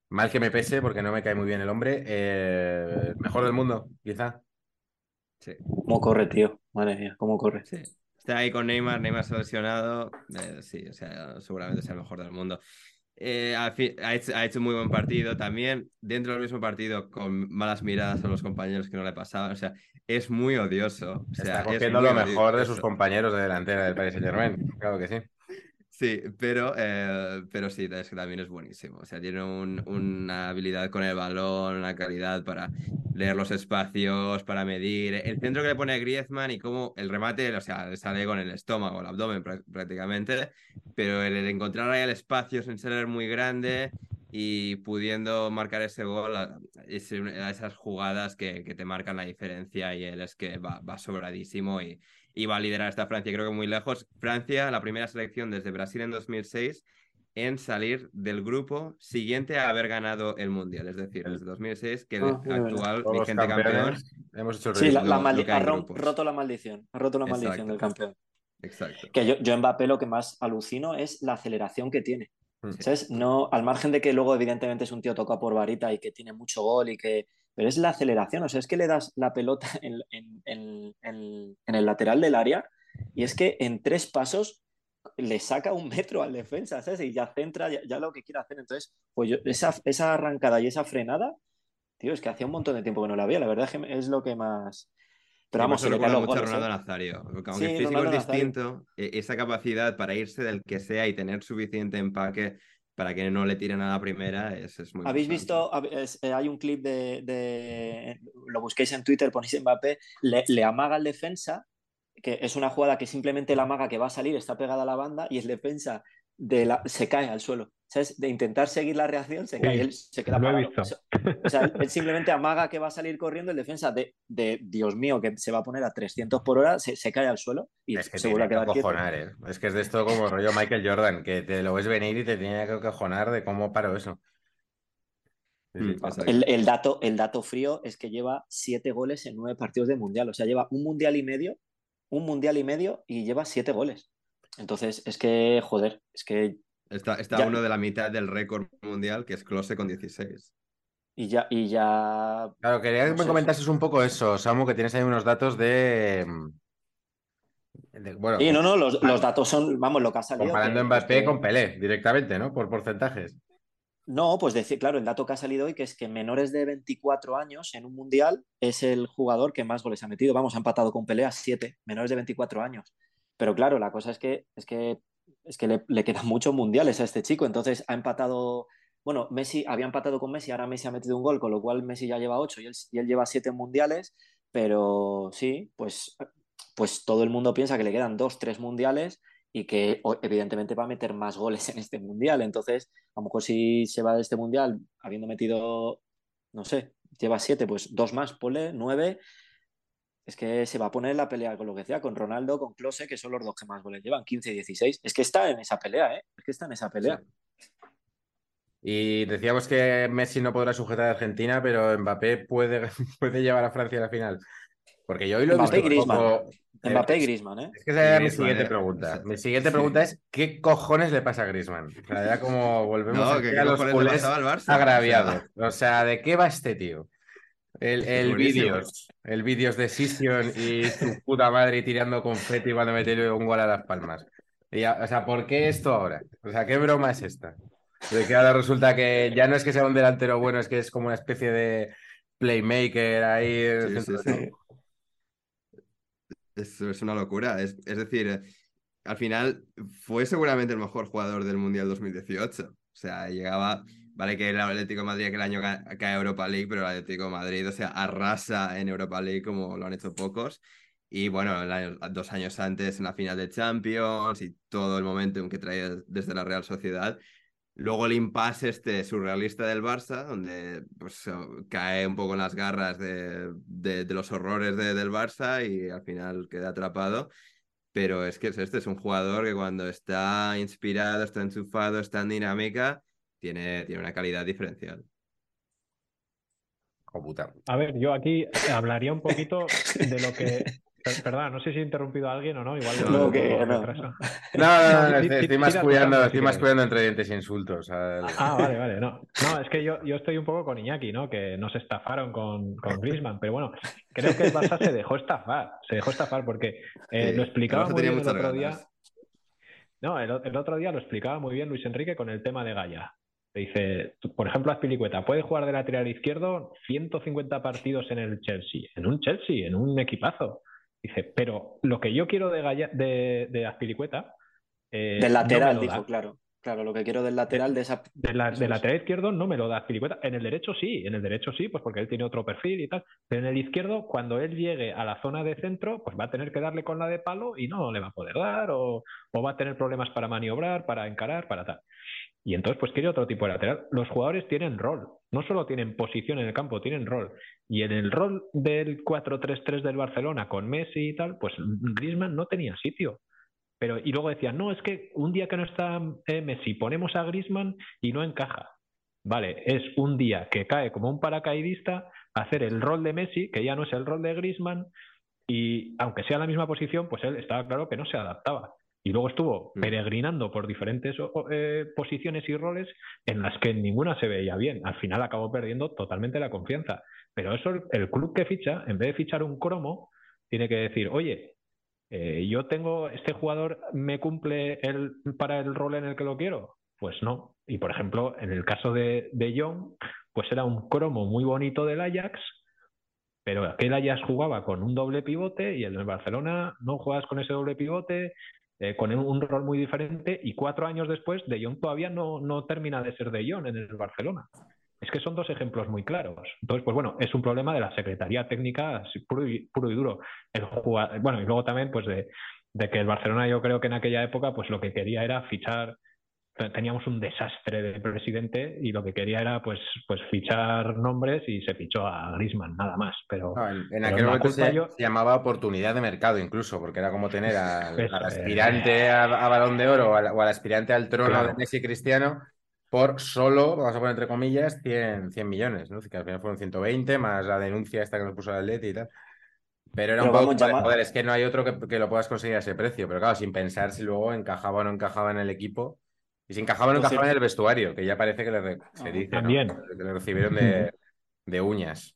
mal que me pese, porque no me cae muy bien el hombre, eh, mejor del mundo, quizá. Sí. ¿Cómo corre, tío? Madre mía, ¿cómo corre? Sí. Está ahí con Neymar, Neymar se ha lesionado. Eh, sí, o sea, seguramente es el mejor del mundo. Eh, ha, hecho, un muy buen partido también, dentro del mismo partido, con malas miradas a los compañeros que no le pasaban. O sea, es muy odioso. O sea, Está cogiendo lo mejor de sus compañeros de delantera del Paris Saint Germain, claro que sí. Sí, pero, eh, pero sí, es que también es buenísimo. O sea, tiene una habilidad con el balón, una calidad para leer los espacios, para medir. El centro que le pone a Griezmann y cómo el remate, o sea, le sale con el estómago, el abdomen prácticamente, pero el, encontrar ahí el espacio sin ser muy grande y pudiendo marcar ese gol, es esas jugadas que, que, te marcan la diferencia y él es que va, va sobradísimo y y va a liderar esta Francia, creo que muy lejos. Francia, la primera selección desde Brasil en 2006 en salir del grupo siguiente a haber ganado el Mundial, es decir, desde 2006 que el ah, actual vigente campeón hemos hecho sí, la, ha roto la maldición, ha roto la maldición del campeón. Exacto. Que yo, yo Mbappé lo que más alucino es la aceleración que tiene. Hmm. No, al margen de que luego evidentemente es un tío toca por varita y que tiene mucho gol y que pero es la aceleración, o sea, es que le das la pelota en, el lateral del área y es que en tres pasos le saca un metro al defensa, ¿sabes? Y ya centra ya, lo que quiere hacer. Entonces, pues yo, esa, esa, arrancada y esa frenada, tío, es que hacía un montón de tiempo que no la había, la verdad es que es lo que más... Pero vamos, se le mucho Ronaldo ¿eh? Nazario. Aunque el físico es distinto, e, esa capacidad para irse del que sea y tener suficiente empaque para que no le tiren a la primera es, es muy ¿Habéis visto? Eh, hay un clip de, Lo busquéis en Twitter, ponéis Mbappé, le, le amaga al defensa, que es una jugada que simplemente la amaga que va a salir, está pegada a la banda y el defensa de la, se cae al suelo. ¿Sabes? De intentar seguir la reacción, se cae, él se queda parado. O sea, él simplemente amaga que va a salir corriendo, el defensa de, de Dios mío, que se va a poner a 300 por hora, se, se cae al suelo y es que se vuelve a quedar quieto. ¿eh? Es que es de esto como rollo Michael Jordan, que te lo ves venir y te tiene que cojonar de cómo paro eso. Mm, el, el, dato, el dato frío es que lleva siete goles en nueve partidos de mundial. O sea, lleva un mundial y medio, un mundial y medio y lleva siete goles. Entonces, es que, joder, es que Está, está uno de la mitad del récord mundial, que es Close con 16. Y ya, y ya. Claro, quería que me comentases un poco eso, Samu, que tienes ahí unos datos de. bueno, y no, no, los, datos son, vamos, lo que ha salido. Comparando Mbappé con Pelé directamente, ¿no? Por porcentajes. No, pues decir, claro, el dato que ha salido hoy que es que menores de 24 años en un mundial es el jugador que más goles ha metido. Vamos, ha empatado con Pelé a 7, menores de 24 años. Pero claro, la cosa es que, es que es que le, quedan muchos mundiales a este chico, entonces ha empatado, bueno, Messi había empatado con Messi, ahora Messi ha metido un gol, con lo cual Messi ya lleva ocho y él, lleva siete mundiales, pero sí, pues, pues todo el mundo piensa que le quedan dos, tres mundiales y que evidentemente va a meter más goles en este mundial, entonces a lo mejor si se va de este mundial habiendo metido, no sé, lleva siete, pues dos más, pole, nueve. Es que se va a poner en la pelea con lo que decía, con Ronaldo, con Klose, que son los dos que más goles llevan, 15 y 16. Es que está en esa pelea, ¿eh? Es que está en esa pelea. Y decíamos que Messi no podrá sujetar a Argentina, pero Mbappé puede, puede llevar a Francia a la final. Porque yo hoy lo he Mbappé y visto un Griezmann. poco- Mbappé y Es- Griezmann, ¿eh? Es que esa era mi siguiente eh. pregunta. Mi siguiente Sí. pregunta es: ¿qué cojones le pasa a Griezmann? O sea, ya como volvemos No, aquí que a los culés agraviados. O sea, ¿de qué va este tío? El, el vídeos, el vídeos de Sission y su puta madre tirando confeti cuando metió un gol a las palmas. Y ya- o sea, ¿por qué esto ahora? O sea, ¿qué broma es esta? De que ahora resulta que ya no es que sea un delantero bueno, es que es como una especie de playmaker ahí. Sí, sí, sí. Es, es una locura. Es, es decir, al final fue seguramente el mejor jugador del Mundial 2018. O sea, llegaba, vale que el Atlético de Madrid aquel año ca- cae Europa League, pero el Atlético de Madrid, o sea, arrasa en Europa League como lo han hecho pocos. Y bueno, el año- dos años antes en la final de Champions y todo el momentum que traía desde la Real Sociedad. Luego el impasse este surrealista del Barça, donde pues, cae un poco en las garras de, de- de los horrores de- del Barça y al final queda atrapado. Pero es que es este, es un jugador que cuando está inspirado, está enchufado, está en dinámica, tiene, tiene una calidad diferencial. Oh, puta. A ver, yo aquí hablaría un poquito de lo que. Per- Perdón, no sé si he interrumpido a alguien o no, igual No, un que no. No, no, no, No, no, estoy, más cuidando, estoy más cuidando entre dientes e insultos. al- Ah, vale, vale, no. No, es que yo, yo estoy un poco con Iñaki, ¿no? Que nos estafaron con, con Griezmann, pero bueno, creo que el Barça se dejó estafar, se dejó estafar porque eh, Sí, lo explicaba muy bien el otro ganas. día. No, el, el otro día lo explicaba muy bien Luis Enrique con el tema de Gaia. Dice, por ejemplo, Azpilicueta puede jugar de lateral izquierdo 150 partidos en el Chelsea, en un Chelsea, en un equipazo. Dice, pero lo que yo quiero de, de Azpilicueta. eh, Del lateral, dijo, claro. Claro, lo que quiero del lateral de esa. De la, Eso de es. lateral izquierdo no me lo da Azpilicueta. En el derecho sí, en el derecho sí, pues porque él tiene otro perfil y tal. Pero en el izquierdo, cuando él llegue a la zona de centro, pues va a tener que darle con la de palo y no le va a poder dar, o, o va a tener problemas para maniobrar, para encarar, para tal. Y entonces, pues quiere otro tipo de lateral. Los jugadores tienen rol, no solo tienen posición en el campo, tienen rol. Y en el rol del 4-3-3 del Barcelona con Messi y tal, pues Griezmann no tenía sitio. Pero, y luego decían, no, es que un día que no está eh, Messi, ponemos a Griezmann y no encaja. Vale, es un día que cae como un paracaidista hacer el rol de Messi, que ya no es el rol de Griezmann, y aunque sea la misma posición, pues él estaba claro que no se adaptaba. Y luego estuvo Mm. peregrinando por diferentes eh, posiciones y roles en las que ninguna se veía bien. Al final acabó perdiendo totalmente la confianza. Pero eso el, el club que ficha, en vez de fichar un cromo, tiene que decir, oye, eh, yo tengo, este jugador me cumple el, para el rol en el que lo quiero. Pues no. Y por ejemplo, en el caso de, de Young, pues era un cromo muy bonito del Ajax, pero aquel Ajax jugaba con un doble pivote y en el Barcelona no juegas con ese doble pivote, eh, con un, rol muy diferente y cuatro años después De Jong todavía no, no termina de ser De Jong en el Barcelona. Es que son dos ejemplos muy claros. Entonces, pues bueno, es un problema de la Secretaría Técnica puro y, duro. El jugador, bueno, y luego también pues de que el Barcelona yo creo que en aquella época pues lo que quería era fichar teníamos un desastre de presidente y lo que quería era pues pues fichar nombres y se fichó a Griezmann nada más pero No, en, en pero aquel momento se, yo- se llamaba oportunidad de mercado incluso, porque era como tener al, aspirante a, a Balón de Oro o al, o al aspirante al trono Claro. de Messi Cristiano por solo, vamos a poner entre comillas, 100, 100 millones, ¿no? Que al final fueron 120 más la denuncia esta que nos puso el Atleti y tal. Pero era Pero un poco, vale, joder, es que no hay otro que, que lo puedas conseguir a ese precio, pero claro, sin pensar si luego encajaba o no encajaba en el equipo. Y si encajaba o no Lo encajaba en el vestuario, que ya parece que le, re- se Ah, dice. Que le recibieron de, de uñas.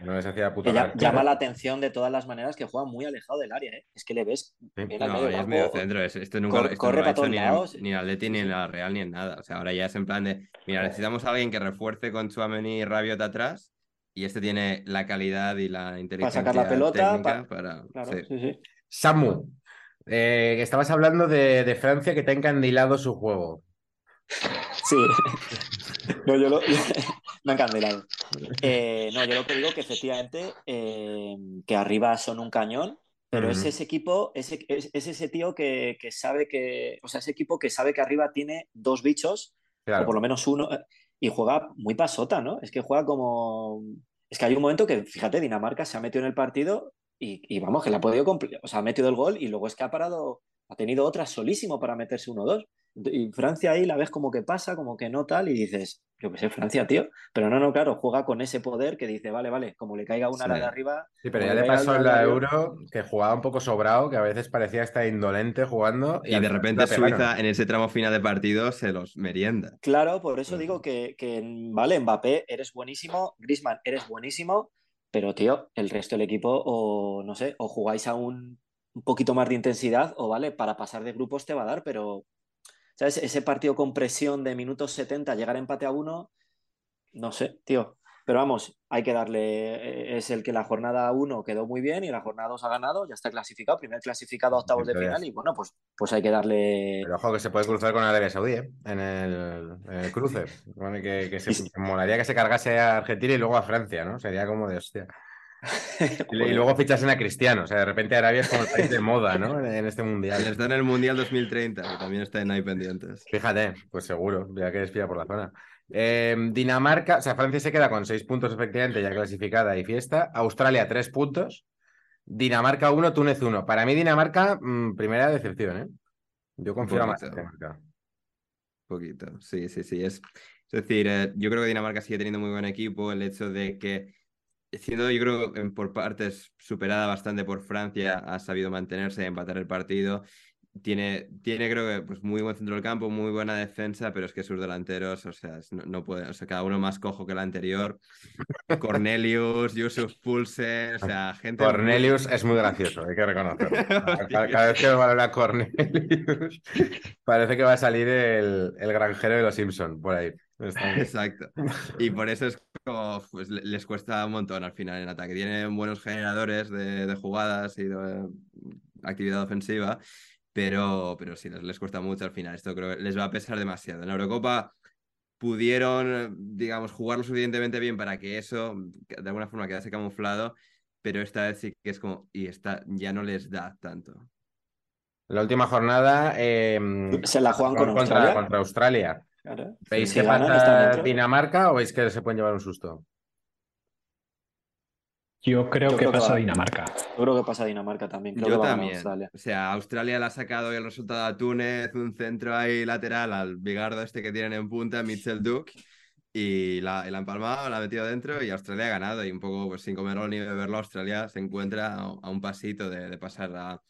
No les hacía puta llama la atención de todas las maneras que juega muy alejado del área, ¿eh? Es que le ves Sí. en el No, medio ya es campo, medio centro. es- Esto nunca Cor- esto corre no lo ha para hecho todos ni, en- lados. ni en Atleti, ni en la Real, ni en nada. O sea, ahora ya es en plan de, mira, necesitamos a alguien que refuerce con Chouameni y Rabiot atrás. Y este tiene la calidad y la inteligencia sacar la pelota, pa- para... Claro, sí. sí, sí. Samu, eh, estabas hablando de, de Francia que te ha encandilado su juego. Sí. No, yo lo... Me ha encandilado. Eh, no, yo lo que digo que efectivamente eh, que arriba son un cañón, pero es ese equipo, ese- es, es ese tío que, que sabe que, o sea, ese equipo que sabe que arriba tiene dos bichos, o por lo menos uno, y juega muy pasota, ¿no? Es que juega como, Es que hay un momento que, fíjate, Dinamarca se ha metido en el partido y, y vamos, que le ha podido cumplir. O sea, ha metido el gol y luego es que ha parado, ha tenido otra solísimo para meterse 1-2. Y Francia ahí la ves como que pasa, como que no tal, y dices, yo qué sé, Francia, tío. Pero no, no, claro, juega con ese poder que dice, vale, vale, como le caiga una a la Sí. de arriba. Sí, pero ya le pasó en de la arriba- Euro que jugaba un poco sobrado, que a veces parecía estar indolente jugando. Y de repente la. Suiza en ese tramo final de partido se los merienda. Claro, por eso digo que, que, vale, Mbappé, eres buenísimo, Griezmann, eres buenísimo, pero tío, el resto del equipo, o no sé, o jugáis a un, poquito más de intensidad, o vale, para pasar de grupos te va a dar, pero, ¿sabes? Ese partido con presión de minutos 70, llegar a empate a uno, no sé, tío. Pero vamos, hay que darle, eh, es el que la jornada 1 quedó muy bien y la jornada 2 ha ganado, ya está clasificado, primer clasificado a octavos de final y bueno, pues, pues hay que darle... Pero ojo que se puede cruzar con Arabia Saudí, ¿eh? En el, en el cruce. Bueno, que, que se, molaría que se cargase a Argentina y luego a Francia, ¿no? Sería como de hostia. Y, y luego fichasen a Cristiano. O sea, de repente Arabia es como el país de moda, ¿no? En, en este mundial. Está en el Mundial 2030, que también están ahí pendientes. Fíjate, pues seguro, ya que despida por la zona. Eh, Dinamarca, o sea, Francia se queda con seis puntos efectivamente, ya clasificada y fiesta. Australia, tres puntos. Dinamarca, uno, Túnez, uno. Para mí, Dinamarca, mm, primera decepción, ¿eh? Yo confío más en. Dinamarca. Poquito, sí, sí, sí. Es, es decir, eh, yo creo que Dinamarca sigue teniendo muy buen equipo. El hecho de que, siendo yo creo en- por partes superada bastante por Francia, ha sabido mantenerse y empatar el partido. Tiene, tiene creo que pues, muy buen centro del campo, muy buena defensa, pero es que sus delanteros, o sea, no, no puede, o sea, cada uno más cojo que el anterior. Cornelius, Yusuf Pulsen, o sea, gente. muy- Cornelius es muy gracioso, hay que reconocerlo. Cada, cada vez que va a hablar Cornelius, parece que va a salir el, el granjero de los Simpson por ahí. Exacto. Y por eso es como, pues le- les cuesta un montón al final en ataque. Tienen buenos generadores de, de jugadas y de actividad ofensiva, pero, pero sí, les, les cuesta mucho al final. Esto creo que les va a pesar demasiado. En la Eurocopa pudieron, digamos, jugar lo suficientemente bien para que eso de alguna forma quedase camuflado, pero esta vez sí que es como, y esta ya no les da tanto. La última jornada eh, Se la juegan con contra, Australia. contra Australia. Claro. ¿Veis Si que ganan, pasa. Dinamarca o veis que se pueden llevar un susto? Yo creo Yo que creo que pasa va. Dinamarca. Yo creo que pasa Dinamarca también. Creo que Yo va a ganar también. Australia. O sea, Australia le ha sacado el resultado a Túnez, un centro ahí lateral al bigardo este que tienen en punta, Mitchell Duke, y la, y la ha empalmado, la ha metido dentro y Australia ha ganado. Y un poco pues, sin comerlo ni beberlo, Australia se encuentra a, a un pasito de, de pasar a,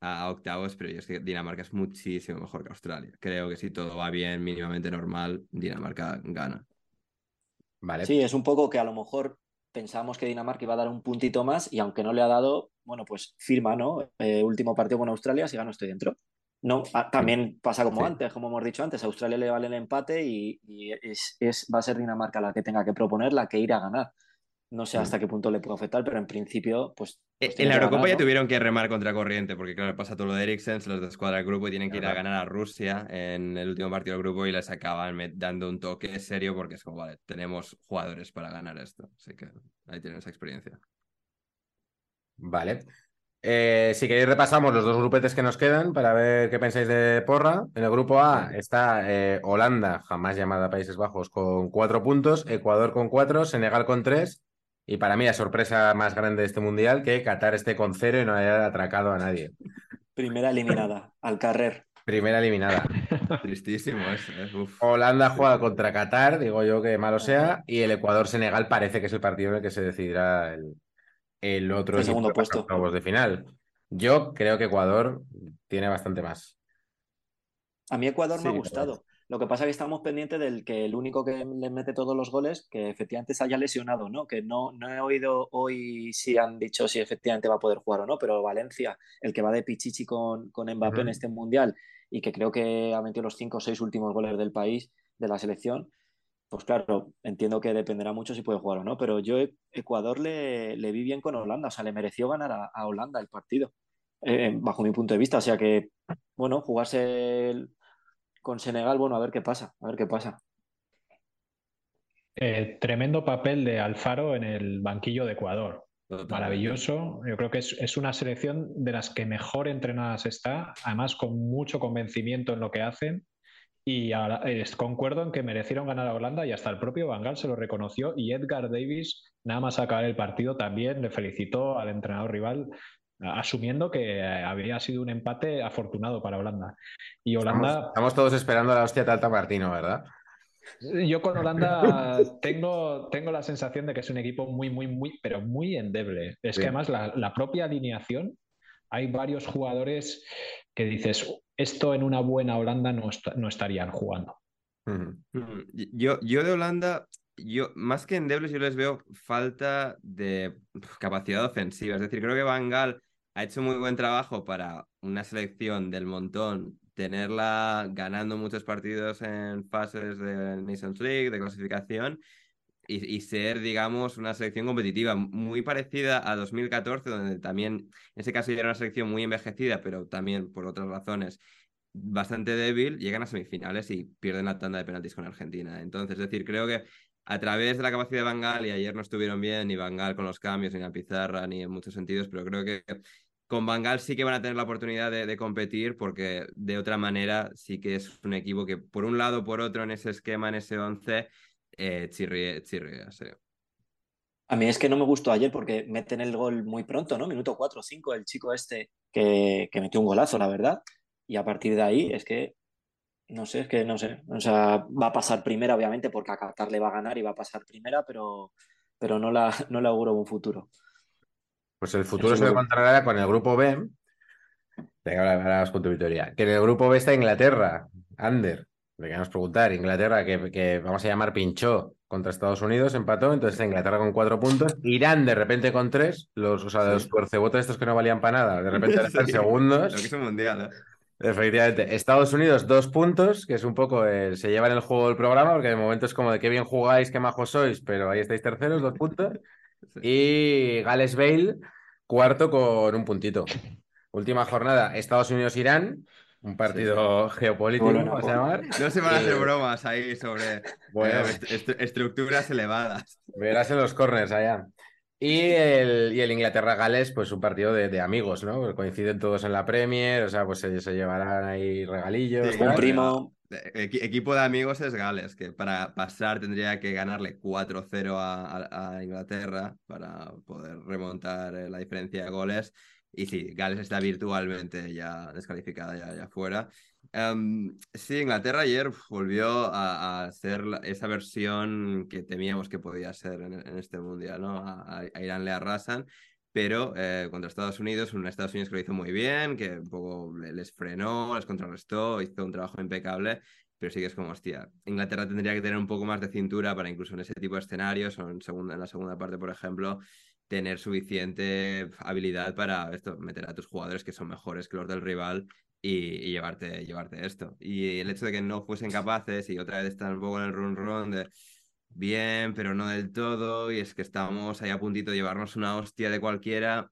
a octavos, pero yo es que Dinamarca es muchísimo mejor que Australia. Creo que si todo va bien, mínimamente normal, Dinamarca gana. Vale. Sí, es un poco que a lo mejor pensábamos que Dinamarca iba a dar un puntito más y aunque no le ha dado, bueno, pues firma, ¿no? Eh, último partido con Australia, si gano estoy dentro. No, ah, también pasa como Sí. antes, como hemos dicho antes, a Australia le vale el empate y, y es, es- va a ser Dinamarca la que tenga que proponer, la que ir a ganar. No sé Mm. hasta qué punto le puede afectar, pero en principio, pues... pues Eh, tiene En la Eurocopa ganar, ya tuvieron que remar contra corriente, porque claro, pasa todo lo de Eriksen, se los descuadra el grupo y tienen que ir a ganar a Rusia en el último partido del grupo y les acaban dando un toque serio porque es como, vale, tenemos jugadores para ganar esto. Así que ahí tienen esa experiencia. Vale. Eh, si queréis repasamos los dos grupetes que nos quedan para ver qué pensáis de Porra. En el grupo A está eh, Holanda, jamás llamada Países Bajos, con cuatro puntos, Ecuador con cuatro, Senegal con tres. Y para mí la sorpresa más grande de este mundial, que Qatar esté con cero y no haya atracado a nadie. Primera eliminada, al carrer. Primera eliminada. Tristísimo. Uf. Holanda juega contra Qatar, digo yo que malo sea, y el Ecuador-Senegal parece que es el partido en el que se decidirá el, el otro El segundo puesto. de final. Yo creo que Ecuador tiene bastante más. A mí Ecuador me ha gustado. Lo que pasa es que estamos pendientes del que el único que le mete todos los goles, que efectivamente se haya lesionado, ¿no? Que no, no he oído hoy si han dicho si efectivamente va a poder jugar o no, pero Valencia, el que va de Pichichi con, con Mbappé en este mundial y que creo que ha metido los cinco o seis últimos goles del país, de la selección, pues claro, entiendo que dependerá mucho si puede jugar o no, pero yo e- Ecuador le, le vi bien con Holanda, o sea, le mereció ganar a, a Holanda el partido, eh, bajo mi punto de vista, o sea que, bueno, jugarse el- con Senegal, bueno, a ver qué pasa, a ver qué pasa. Eh, tremendo papel de Alfaro en el banquillo de Ecuador. Maravilloso. Yo creo que es, es una selección de las que mejor entrenadas está, además con mucho convencimiento en lo que hacen Y ahora, es- concuerdo en que merecieron ganar a Holanda y hasta el propio Van Gaal se lo reconoció y Edgar Davis, nada más acabar el partido, también le felicitó al entrenador rival, asumiendo que eh, había sido un empate afortunado para Holanda. Y Estamos, Holanda, estamos todos esperando a la hostia Talta Martino, ¿verdad? yo con Holanda tengo, tengo la sensación de que es un equipo muy, muy, muy, pero muy endeble. Es Sí. que además la, la propia alineación, hay varios jugadores que dices, esto en una buena Holanda no, est- no estarían jugando. Mm, Yo, yo de Holanda, yo más que endebles, yo les veo falta de capacidad ofensiva. Es decir, creo que Van Gaal ha hecho muy buen trabajo para una selección del montón, tenerla ganando muchos partidos en fases de Nations League, de clasificación, y, y ser, digamos, una selección competitiva muy parecida a 2014, donde también, en ese caso ya era una selección muy envejecida, pero también por otras razones bastante débil, llegan a semifinales y pierden la tanda de penaltis con Argentina. Entonces, es decir, creo que a través de la capacidad de Van Gaal, y ayer no estuvieron bien ni Van Gaal con los cambios, ni la pizarra, ni en muchos sentidos, pero creo que con Van Gaal sí que van a tener la oportunidad de, competir porque de otra manera sí que es un equipo que por un lado, por otro, en ese esquema, en ese 11, eh, chirría, chirría, sí. A mí es que no me gustó ayer porque meten el gol muy pronto, ¿no? Minuto 4 o 5, el chico este que, que metió un golazo, la verdad. Y a partir de ahí es que, no sé, es que no sé. O sea, va a pasar primera, obviamente, porque a Qatar le va a ganar y va a pasar primera, pero, pero no, la, no le auguro un futuro. Pues el futuro se lo- encontrará con el grupo B. Venga, ahora, ahora os cuento mi teoría. Que en el grupo B está Inglaterra, Under. Le queremos preguntar. Inglaterra, que, que vamos a llamar pinchó contra Estados Unidos, empató. Entonces Inglaterra con cuatro puntos. Irán de repente con tres. Los, o sea, los Sí. tuercebotes estos que no valían para nada. De repente están Sí, segundos. Lo que es un mundial, ¿eh? Efectivamente. Estados Unidos, dos puntos, que es un poco el, se lleva en el juego del programa, porque de momento es como de qué bien jugáis, qué majos sois, pero ahí estáis terceros, dos puntos. Sí. Y Gales Bale, cuarto con un puntito. Última jornada, Estados Unidos-Irán, un partido geopolítico, Bueno, vamos a llamar. No se van a hacer bromas ahí sobre Bueno, eh, est- est- estructuras elevadas. verás en los corners allá. Y el, y el Inglaterra-Gales, pues un partido de, de amigos, ¿no? Coinciden todos en la Premier, o sea, pues se, se llevarán ahí regalillos. Sí. Un primo, equipo de amigos es Gales, que para pasar tendría que ganarle 4-0 a, a- Inglaterra para poder remontar eh, la diferencia de goles. Y sí, Gales está virtualmente ya descalificada, ya, ya fuera. Em, sí, Inglaterra ayer volvió a, a ser esa versión que temíamos que podía ser en, en este mundial, ¿no? A- a Irán le arrasan, pero eh, contra Estados Unidos, un Estados Unidos que lo hizo muy bien, que un poco le- les frenó, les contrarrestó, hizo un trabajo impecable, pero sí que es como, hostia, Inglaterra tendría que tener un poco más de cintura para incluso en ese tipo de escenarios, en, segunda, en la segunda parte, por ejemplo, tener suficiente habilidad para esto, meter a tus jugadores que son mejores que los del rival y, llevarte, llevarte esto. Y el hecho de que no fuesen capaces y otra vez están un poco en el run run de bien, pero no del todo, y es que estamos ahí a puntito de llevarnos una hostia de cualquiera,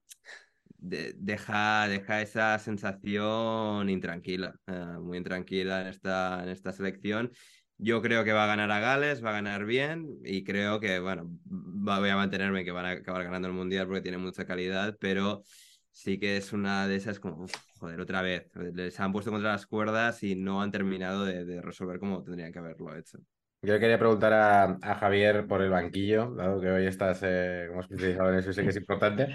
de- deja, deja esa sensación intranquila, eh, muy intranquila en esta, en esta selección. Yo creo que va a ganar a Gales, va a ganar bien y creo que, bueno, va- voy a mantenerme que van a acabar ganando el Mundial porque tiene mucha calidad, pero sí que es una de esas como, uf, joder, otra vez, les han puesto contra las cuerdas y no han terminado de, de resolver como tendrían que haberlo hecho. Yo le quería preguntar a, a Javier por el banquillo, dado que hoy estás eh, como especializado en eso, y sé que es importante,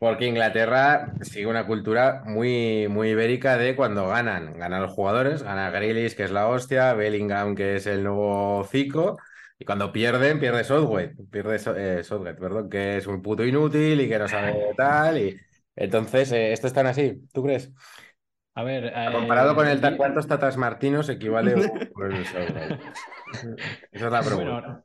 porque Inglaterra sigue una cultura muy, muy ibérica de cuando ganan, ganan los jugadores, gana Grealish, que es la hostia, Bellingham, que es el nuevo Zico, y cuando pierden, pierde Southgate, pierde So- eh, Southgate, perdón, que es un puto inútil y que no sabe tal, y entonces, eh, ¿esto es tan así? ¿Tú crees? A ver, Comparado eh, con el y- ¿cuántos tatas martinos equivale el Southgate? Esa es la pregunta.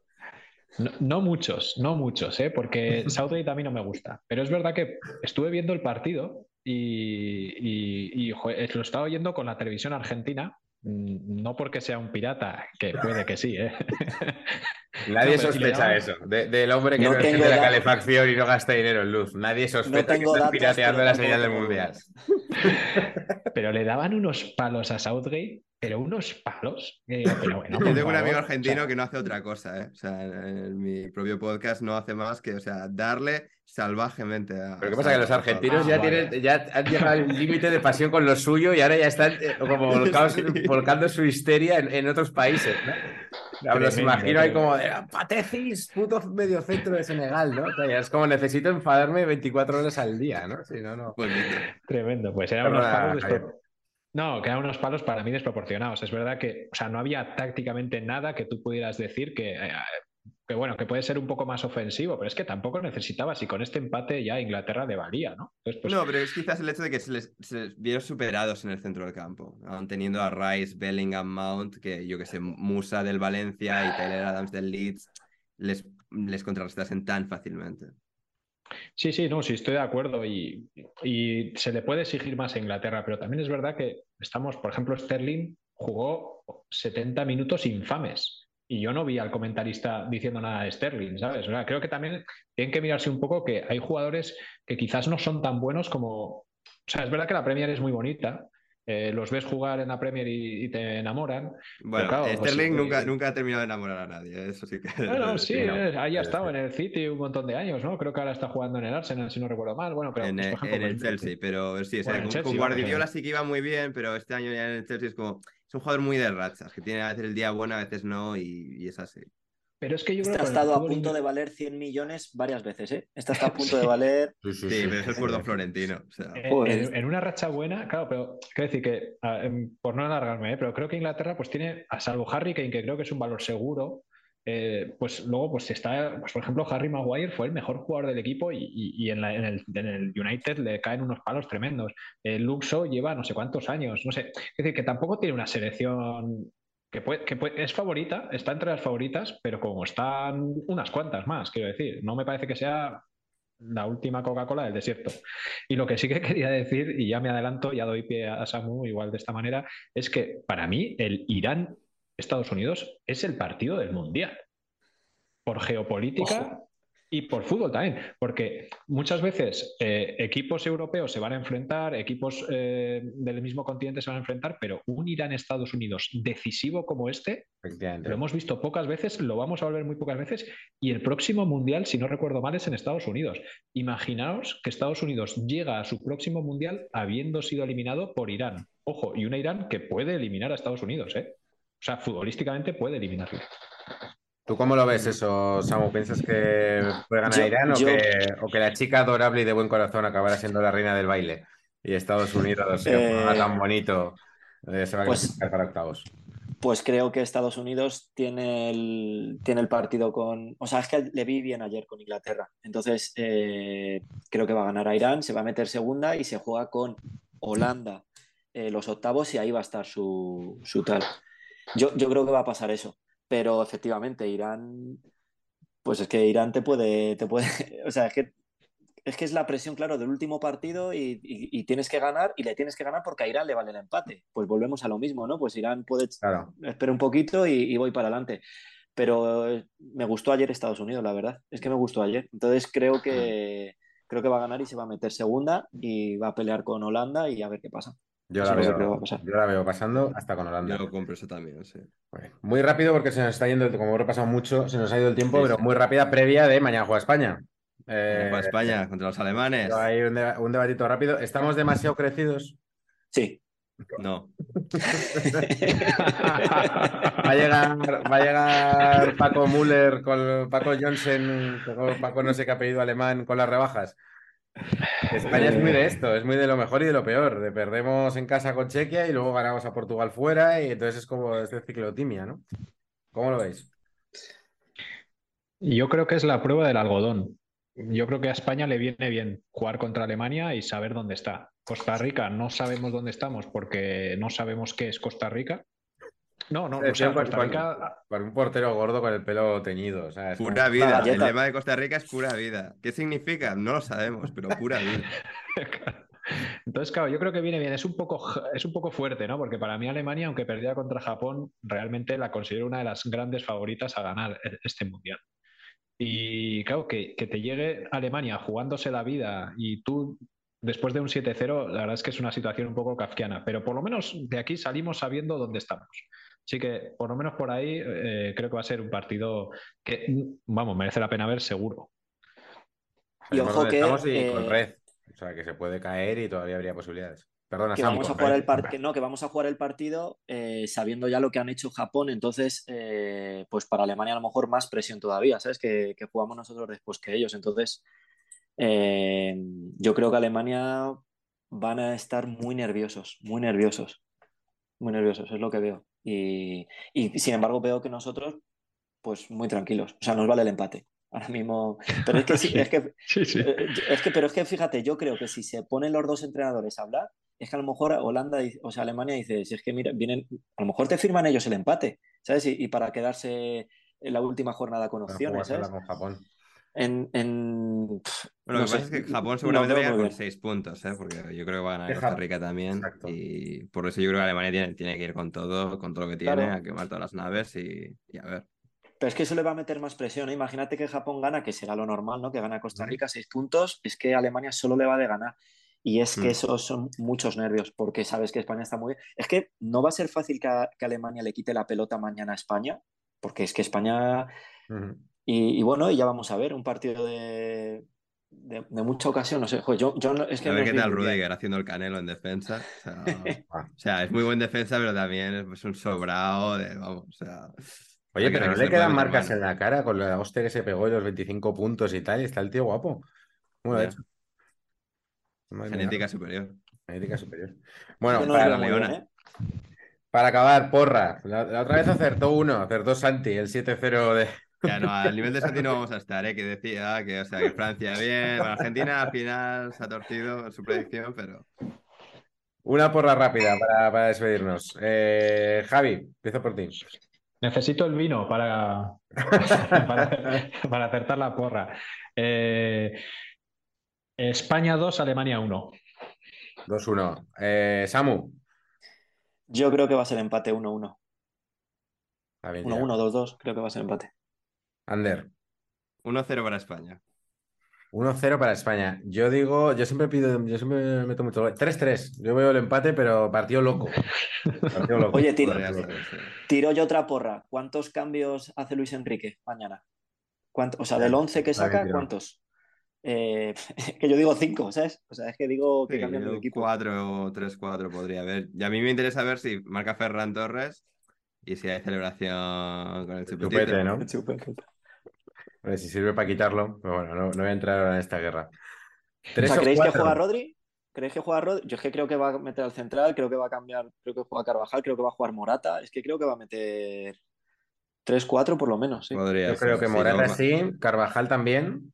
Bueno, no, no muchos, no muchos, ¿eh? porque Southgate a mí no me gusta. Pero es verdad que estuve viendo el partido y, y- lo estaba oyendo con la televisión argentina. Mm, No porque sea un pirata, que puede que sí, ¿eh? Nadie No, sospecha eso, de- del hombre que no, No tengo la calefacción y no gasta dinero en luz. Nadie sospecha que datos, pirateando la señal del mundial. Pero le daban unos palos a Southgate pero unos palos. Pero bueno, Yo tengo un amigo argentino o sea, que no hace otra cosa, ¿eh? O sea, en, en mi propio podcast no hace más que, o sea, darle salvajemente a... Pero qué pasa, que los argentinos Ah, ya, vale. tienen, ya han llegado al límite de pasión con lo suyo y ahora ya están eh, como volcados- Sí. volcando su histeria en, en otros países, ¿no? Los imagino ahí como de "Ah, Patecis, puto medio centro de Senegal, ¿no? O sea, ya es como necesito enfadarme 24 horas al día, ¿no? Si no, no. Poquito. Tremendo, pues eran unos palos No, que eran unos palos para mí desproporcionados. Es verdad que, o sea, no había tácticamente nada que tú pudieras decir que, eh, que bueno, que puede ser un poco más ofensivo, pero es que tampoco necesitabas y con este empate ya Inglaterra le valía, ¿no? Entonces, pues, No, pero es quizás el hecho de que se les, se les vieron superados en el centro del campo, aun teniendo a Rice, Bellingham, Mount, que yo que sé, Musa del Valencia y Tyler Adams del Leeds, les, les contrarrestasen tan fácilmente. Sí, sí, no, sí, estoy de acuerdo y, y se le puede exigir más a Inglaterra, pero también es verdad que estamos, por ejemplo, Sterling jugó 70 minutos infames y yo no vi al comentarista diciendo nada de Sterling, ¿sabes? O sea, creo que también tienen que mirarse un poco que hay jugadores que quizás no son tan buenos como... O sea, es verdad que la Premier es muy bonita, eh, los ves jugar en la Premier y, y te enamoran. Bueno, claro, pues, Sterling eh, nunca, nunca ha terminado de enamorar a nadie, eso sí que... Bueno, sí, no. eh, ahí ha Sí, estado sí. en el City un montón de años, ¿no? Creo que ahora está jugando en el Arsenal, si no recuerdo mal. Bueno, pero en, pues, el- por ejemplo, en el pues, Chelsea, pero sí, o sea, Bueno, con, Chelsea, con Guardiola eh. sí que iba muy bien, pero este año ya en el Chelsea es como, es un jugador muy de rachas, que tiene a veces el día bueno, a veces no, y, y es así. Pero es que yo creo Este ha que estado a punto de valer 100 millones varias veces, ¿eh? Este está a punto de valer. Sí, sí, Sí, sí. pero es el curdo florentino, o sea... En, en- en una racha buena, claro, pero quiero decir que, a- em, por no alargarme, ¿eh? pero creo que Inglaterra pues tiene, a salvo Harry Kane, que creo que es un valor seguro, eh, pues luego pues está, pues, por ejemplo, Harry Maguire fue el mejor jugador del equipo y, y- en, la- el, en el United le caen unos palos tremendos. Eh, Shaw lleva no sé cuántos años, no sé, es decir, que tampoco tiene una selección que, puede- que es favorita, está entre las favoritas, pero como están unas cuantas más, quiero decir, no me parece que sea la última Coca-Cola del desierto. Y lo que sí que quería decir, y ya me adelanto, ya doy pie a Samu igual de esta manera, es que para mí el Irán-Estados Unidos es el partido del Mundial. Por geopolítica y por fútbol también. Porque muchas veces eh, equipos europeos se van a enfrentar, equipos eh, del mismo continente se van a enfrentar, pero un Irán-Estados Unidos decisivo como este lo hemos visto pocas veces, lo vamos a volver muy pocas veces y el próximo mundial, si no recuerdo mal, es en Estados Unidos. Imaginaos que Estados Unidos llega a su próximo mundial habiendo sido eliminado por Irán. Ojo, y una Irán que puede eliminar a Estados Unidos, ¿eh? O sea, futbolísticamente puede eliminarlo. ¿Tú cómo lo ves eso, Samu? ¿Piensas que puede ganar Yo- Irán o, yo- que, o que la chica adorable y de buen corazón acabará siendo la reina del baile? Y Estados Unidos, Eh, tan bonito, eh, se va a pues- clasificar para octavos. Pues creo que Estados Unidos tiene el, tiene el partido con. O sea, es que le vi bien ayer con Inglaterra. Entonces, eh, creo que va a ganar a Irán, se va a meter segunda y se juega con Holanda eh, los octavos y ahí va a estar su, su tal. Yo, yo creo que va a pasar eso. Pero efectivamente, Irán. Pues es que Irán te puede. Te puede o sea, es que es que es la presión, claro, del último partido y, y- y tienes que ganar y le tienes que ganar porque a Irán le vale el empate. Pues volvemos a lo mismo, ¿no? Pues Irán puede Claro. espera un poquito y, y voy para adelante. Pero eh, me gustó ayer Estados Unidos, la verdad. Es que me gustó ayer. Entonces creo que creo que va a ganar y se va a meter segunda y va a pelear con Holanda y a ver qué pasa. Yo la, veo, va a pasar. yo la veo pasando hasta con Holanda. Yo compro eso también, sí. Bueno, Muy rápido porque se nos está yendo, como hemos repasado mucho, se nos ha ido el tiempo, Sí, pero sí. muy rápida previa de mañana juega España. Eh, Para España contra los alemanes. hay un, deba- un debatito rápido. ¿Estamos demasiado crecidos? Sí. No. Va a llegar, va a llegar Paco Müller con Paco Johnson, con Paco no sé qué apellido alemán, con las rebajas. España es muy de esto, es muy de lo mejor y de lo peor. De perdemos en casa con Chequia y luego ganamos a Portugal fuera y entonces es como este ciclotimia, ¿no? ¿Cómo lo veis? Yo creo que es la prueba del algodón. Yo creo que a España le viene bien jugar contra Alemania y saber dónde está. Costa Rica no sabemos dónde estamos porque no sabemos qué es Costa Rica. No, no, o sea, Costa Rica con un portero gordo con el pelo teñido. o sea, es como- Pura vida. El galleta. lema de Costa Rica es pura vida. ¿Qué significa? No lo sabemos, pero pura vida. Entonces, claro, yo creo que viene bien. Es un poco, es un poco fuerte, ¿no? Porque para mí Alemania, aunque perdiera contra Japón, realmente la considero una de las grandes favoritas a ganar e- este mundial. Y claro, que, que te llegue Alemania jugándose la vida y tú después de un 7-0, la verdad es que es una situación un poco kafkiana, pero por lo menos de aquí salimos sabiendo dónde estamos. Así que por lo menos por ahí eh, creo que va a ser un partido que, vamos, merece la pena ver seguro. Y ojo que, estamos y eh, con red. O sea, que se puede caer y todavía habría posibilidades. Perdona, que Sam, vamos a con jugar el par- no, que vamos a jugar el partido eh, sabiendo ya lo que han hecho Japón, entonces eh, pues para Alemania a lo mejor más presión todavía, ¿sabes? Que, que jugamos nosotros después que ellos. Entonces, eh, yo creo que Alemania van a estar muy nerviosos, muy nerviosos, muy nerviosos, es lo que veo. Y, y sin embargo veo que nosotros, pues muy tranquilos, o sea, nos vale el empate. Ahora mismo, pero es que sí, es que Sí, sí. eh, es que, pero es que fíjate, yo creo que si se ponen los dos entrenadores a hablar, es que a lo mejor Holanda, o sea, Alemania dice, si es que mira, vienen, a lo mejor te firman ellos el empate, ¿sabes? Y, y para quedarse en la última jornada con opciones, ¿sabes? con Japón. En, en- pff, Bueno, no lo que pasa sé, es que Japón seguramente vaya con seis puntos, ¿eh? porque yo creo que va a ganar Costa Rica también. Exacto. Y por eso yo creo que Alemania tiene, tiene que ir con todo, con todo lo que tiene, Claro. a quemar todas las naves y, y a ver. Pero es que eso le va a meter más presión. ¿eh? Imagínate que Japón gana, que será lo normal, ¿no? Que gana Costa Rica seis puntos, es que Alemania solo le va de ganar. Y es que Mm. esos son muchos nervios, porque sabes que España está muy bien. Es que no va a ser fácil que, a- que Alemania le quite la pelota mañana a España, porque es que España. Y, y bueno, y ya vamos a ver, un partido de, de, de mucha ocasión, no sé. Joder, yo, yo no- es que a ver qué tal. Rudiger haciendo el canelo en defensa. O sea, o sea, es muy buen defensa, pero también es un sobrado de, vamos, o sea... Oye, pero no le quedan bueno, marcas en la cara con la hostia que se pegó y los 25 puntos y tal, y está el tío guapo. ¿Cómo lo ha Ya. hecho? Genética superior. genética superior. Bueno, no para, bien, Leona. ¿eh? para acabar, porra. La, la otra vez acertó uno, acertó Santi, el 7-0 de. Ya no, al nivel de Santi no vamos a estar, ¿eh? Que decía que, o sea, que Francia bien, bueno, Argentina al final se ha torcido en su predicción, pero... Una porra rápida para, para despedirnos. Eh, Javi, empiezo por ti. Necesito el vino para, para, para acertar la porra. Eh, España 2, Alemania 1. 2-1. Eh, Samu. Yo creo que va a ser empate 1-1. Está bien, 1-1, ya. 2-2, creo que va a ser empate. Ander. 1-0 para España. 1-0 para España. Yo digo, yo siempre pido, yo siempre meto mucho. 3-3. Yo veo el empate, pero partido loco. Partido loco. Oye, tiro-. Tiro yo otra porra. ¿Cuántos cambios hace Luis Enrique mañana? ¿Cuánto- o sea, del 11 que saca. ¿cuántos? Eh, que yo digo 5, ¿sabes? O sea, es que digo que Sí, cambian de equipo. 4 o 3-4 podría haber. Y a mí me interesa ver si marca Ferran Torres y si hay celebración con el chupetito. Chupete, ¿no? Chupete. A ver si sirve para quitarlo. Pero bueno, no, no voy a entrar ahora en esta guerra. O ¿Tres o ¿creéis que juega Rodri? ¿Creéis que juega Rodri? Yo es que creo que va a meter al central, creo que va a cambiar, creo que juega Carvajal, creo que va a jugar Morata. Es que creo que va a meter 3-4 por lo menos, sí. Podría Yo creo que sí, Morata no, sí, Carvajal también,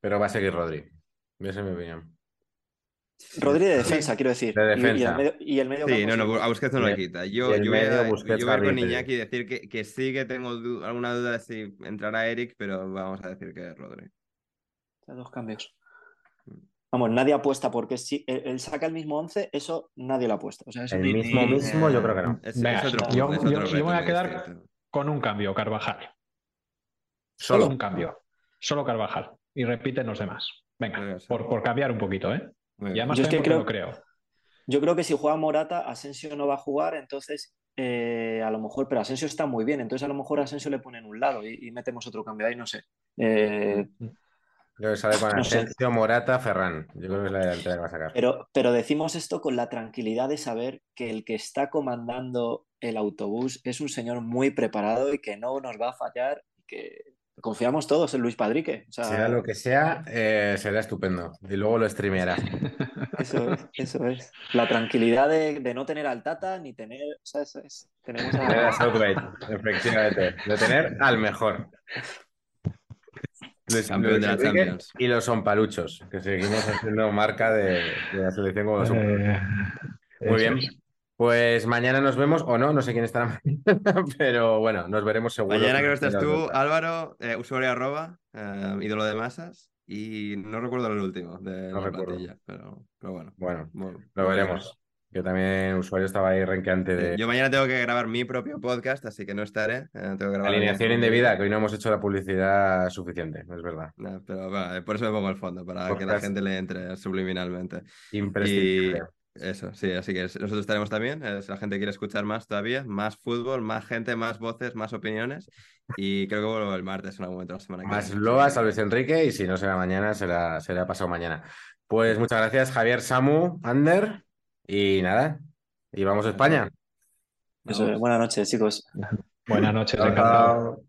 pero va a seguir Rodri. Esa es mi opinión. Rodri de defensa, quiero decir. De Y- Y, defensa. el medio, y el medio Sí, no, no, a Busquets no lo quita. Yo, voy a, Busquets, yo voy con. Iñaki y decir que, que sí que tengo du- alguna duda de si entrará Eric, pero vamos a decir que es Rodri. Dos cambios. Vamos, nadie apuesta porque si él, él saca el mismo 11, eso nadie lo apuesta. O sea, eso El ni- mismo ni- mismo, yo creo que no. Es, Venga, es otro yo- punto, es yo- otro yo reto me voy a quedar- distinto. Con un cambio, Carvajal. Solo. Un cambio. Solo Carvajal. Y repiten los demás. Venga, por cambiar un poquito, ¿eh? Yo es que creo- creo. Yo creo que si juega Morata, Asensio no va a jugar, entonces eh, a lo mejor, pero Asensio está muy bien, entonces a lo mejor Asensio le pone en un lado y, y metemos otro cambio ahí, no sé. Eh, Creo que sale con No sé. Asensio, Morata, Ferran. Yo creo que es la delantera que va a sacar. pero, pero decimos esto con la tranquilidad de saber que el que está comandando el autobús es un señor muy preparado y que no nos va a fallar, y que confiamos todos en Luis Padrique. O sea, Sea lo que sea, eh, será estupendo. Y luego lo streameará. Eso es, eso es. La tranquilidad de, de no tener al Tata ni tener. O sea, eso es. Tenemos a. Southgate, efectivamente. De tener al mejor. Luis- Campeón de la Enrique Champions. Y los sompaluchos, que seguimos haciendo marca de, de la selección como los. Eh, Muy bien. Es. Pues mañana nos vemos, o no, no sé quién estará mañana, pero bueno, nos veremos seguro. Mañana creo que estás tú. Álvaro, eh, usuario arroba, eh, ídolo de masas, y no recuerdo el último de No la recuerdo. plantilla, pero, pero bueno. Bueno, Bueno, lo veremos. Yo también, usuario, estaba ahí renqueante de Yo mañana tengo que grabar mi propio podcast, así que no estaré. eh, tengo que grabar alineación indebida, que hoy no hemos hecho la publicidad suficiente, es verdad. No, pero bueno, por eso me pongo el fondo, para que la gente le entre subliminalmente. Y Imprescindible. Eso, sí, así que nosotros estaremos también. eh, Si la gente quiere escuchar más todavía, más fútbol, más gente, más voces, más opiniones. Y creo que vuelvo el martes en algún momento de la semana que Más viene. loas a Luis Enrique y si no será mañana, será, será pasado mañana. Pues muchas gracias, Javier, Samu, Ander. Y nada, y vamos a España. Eso, buenas noches, chicos. Buenas noches, encantado.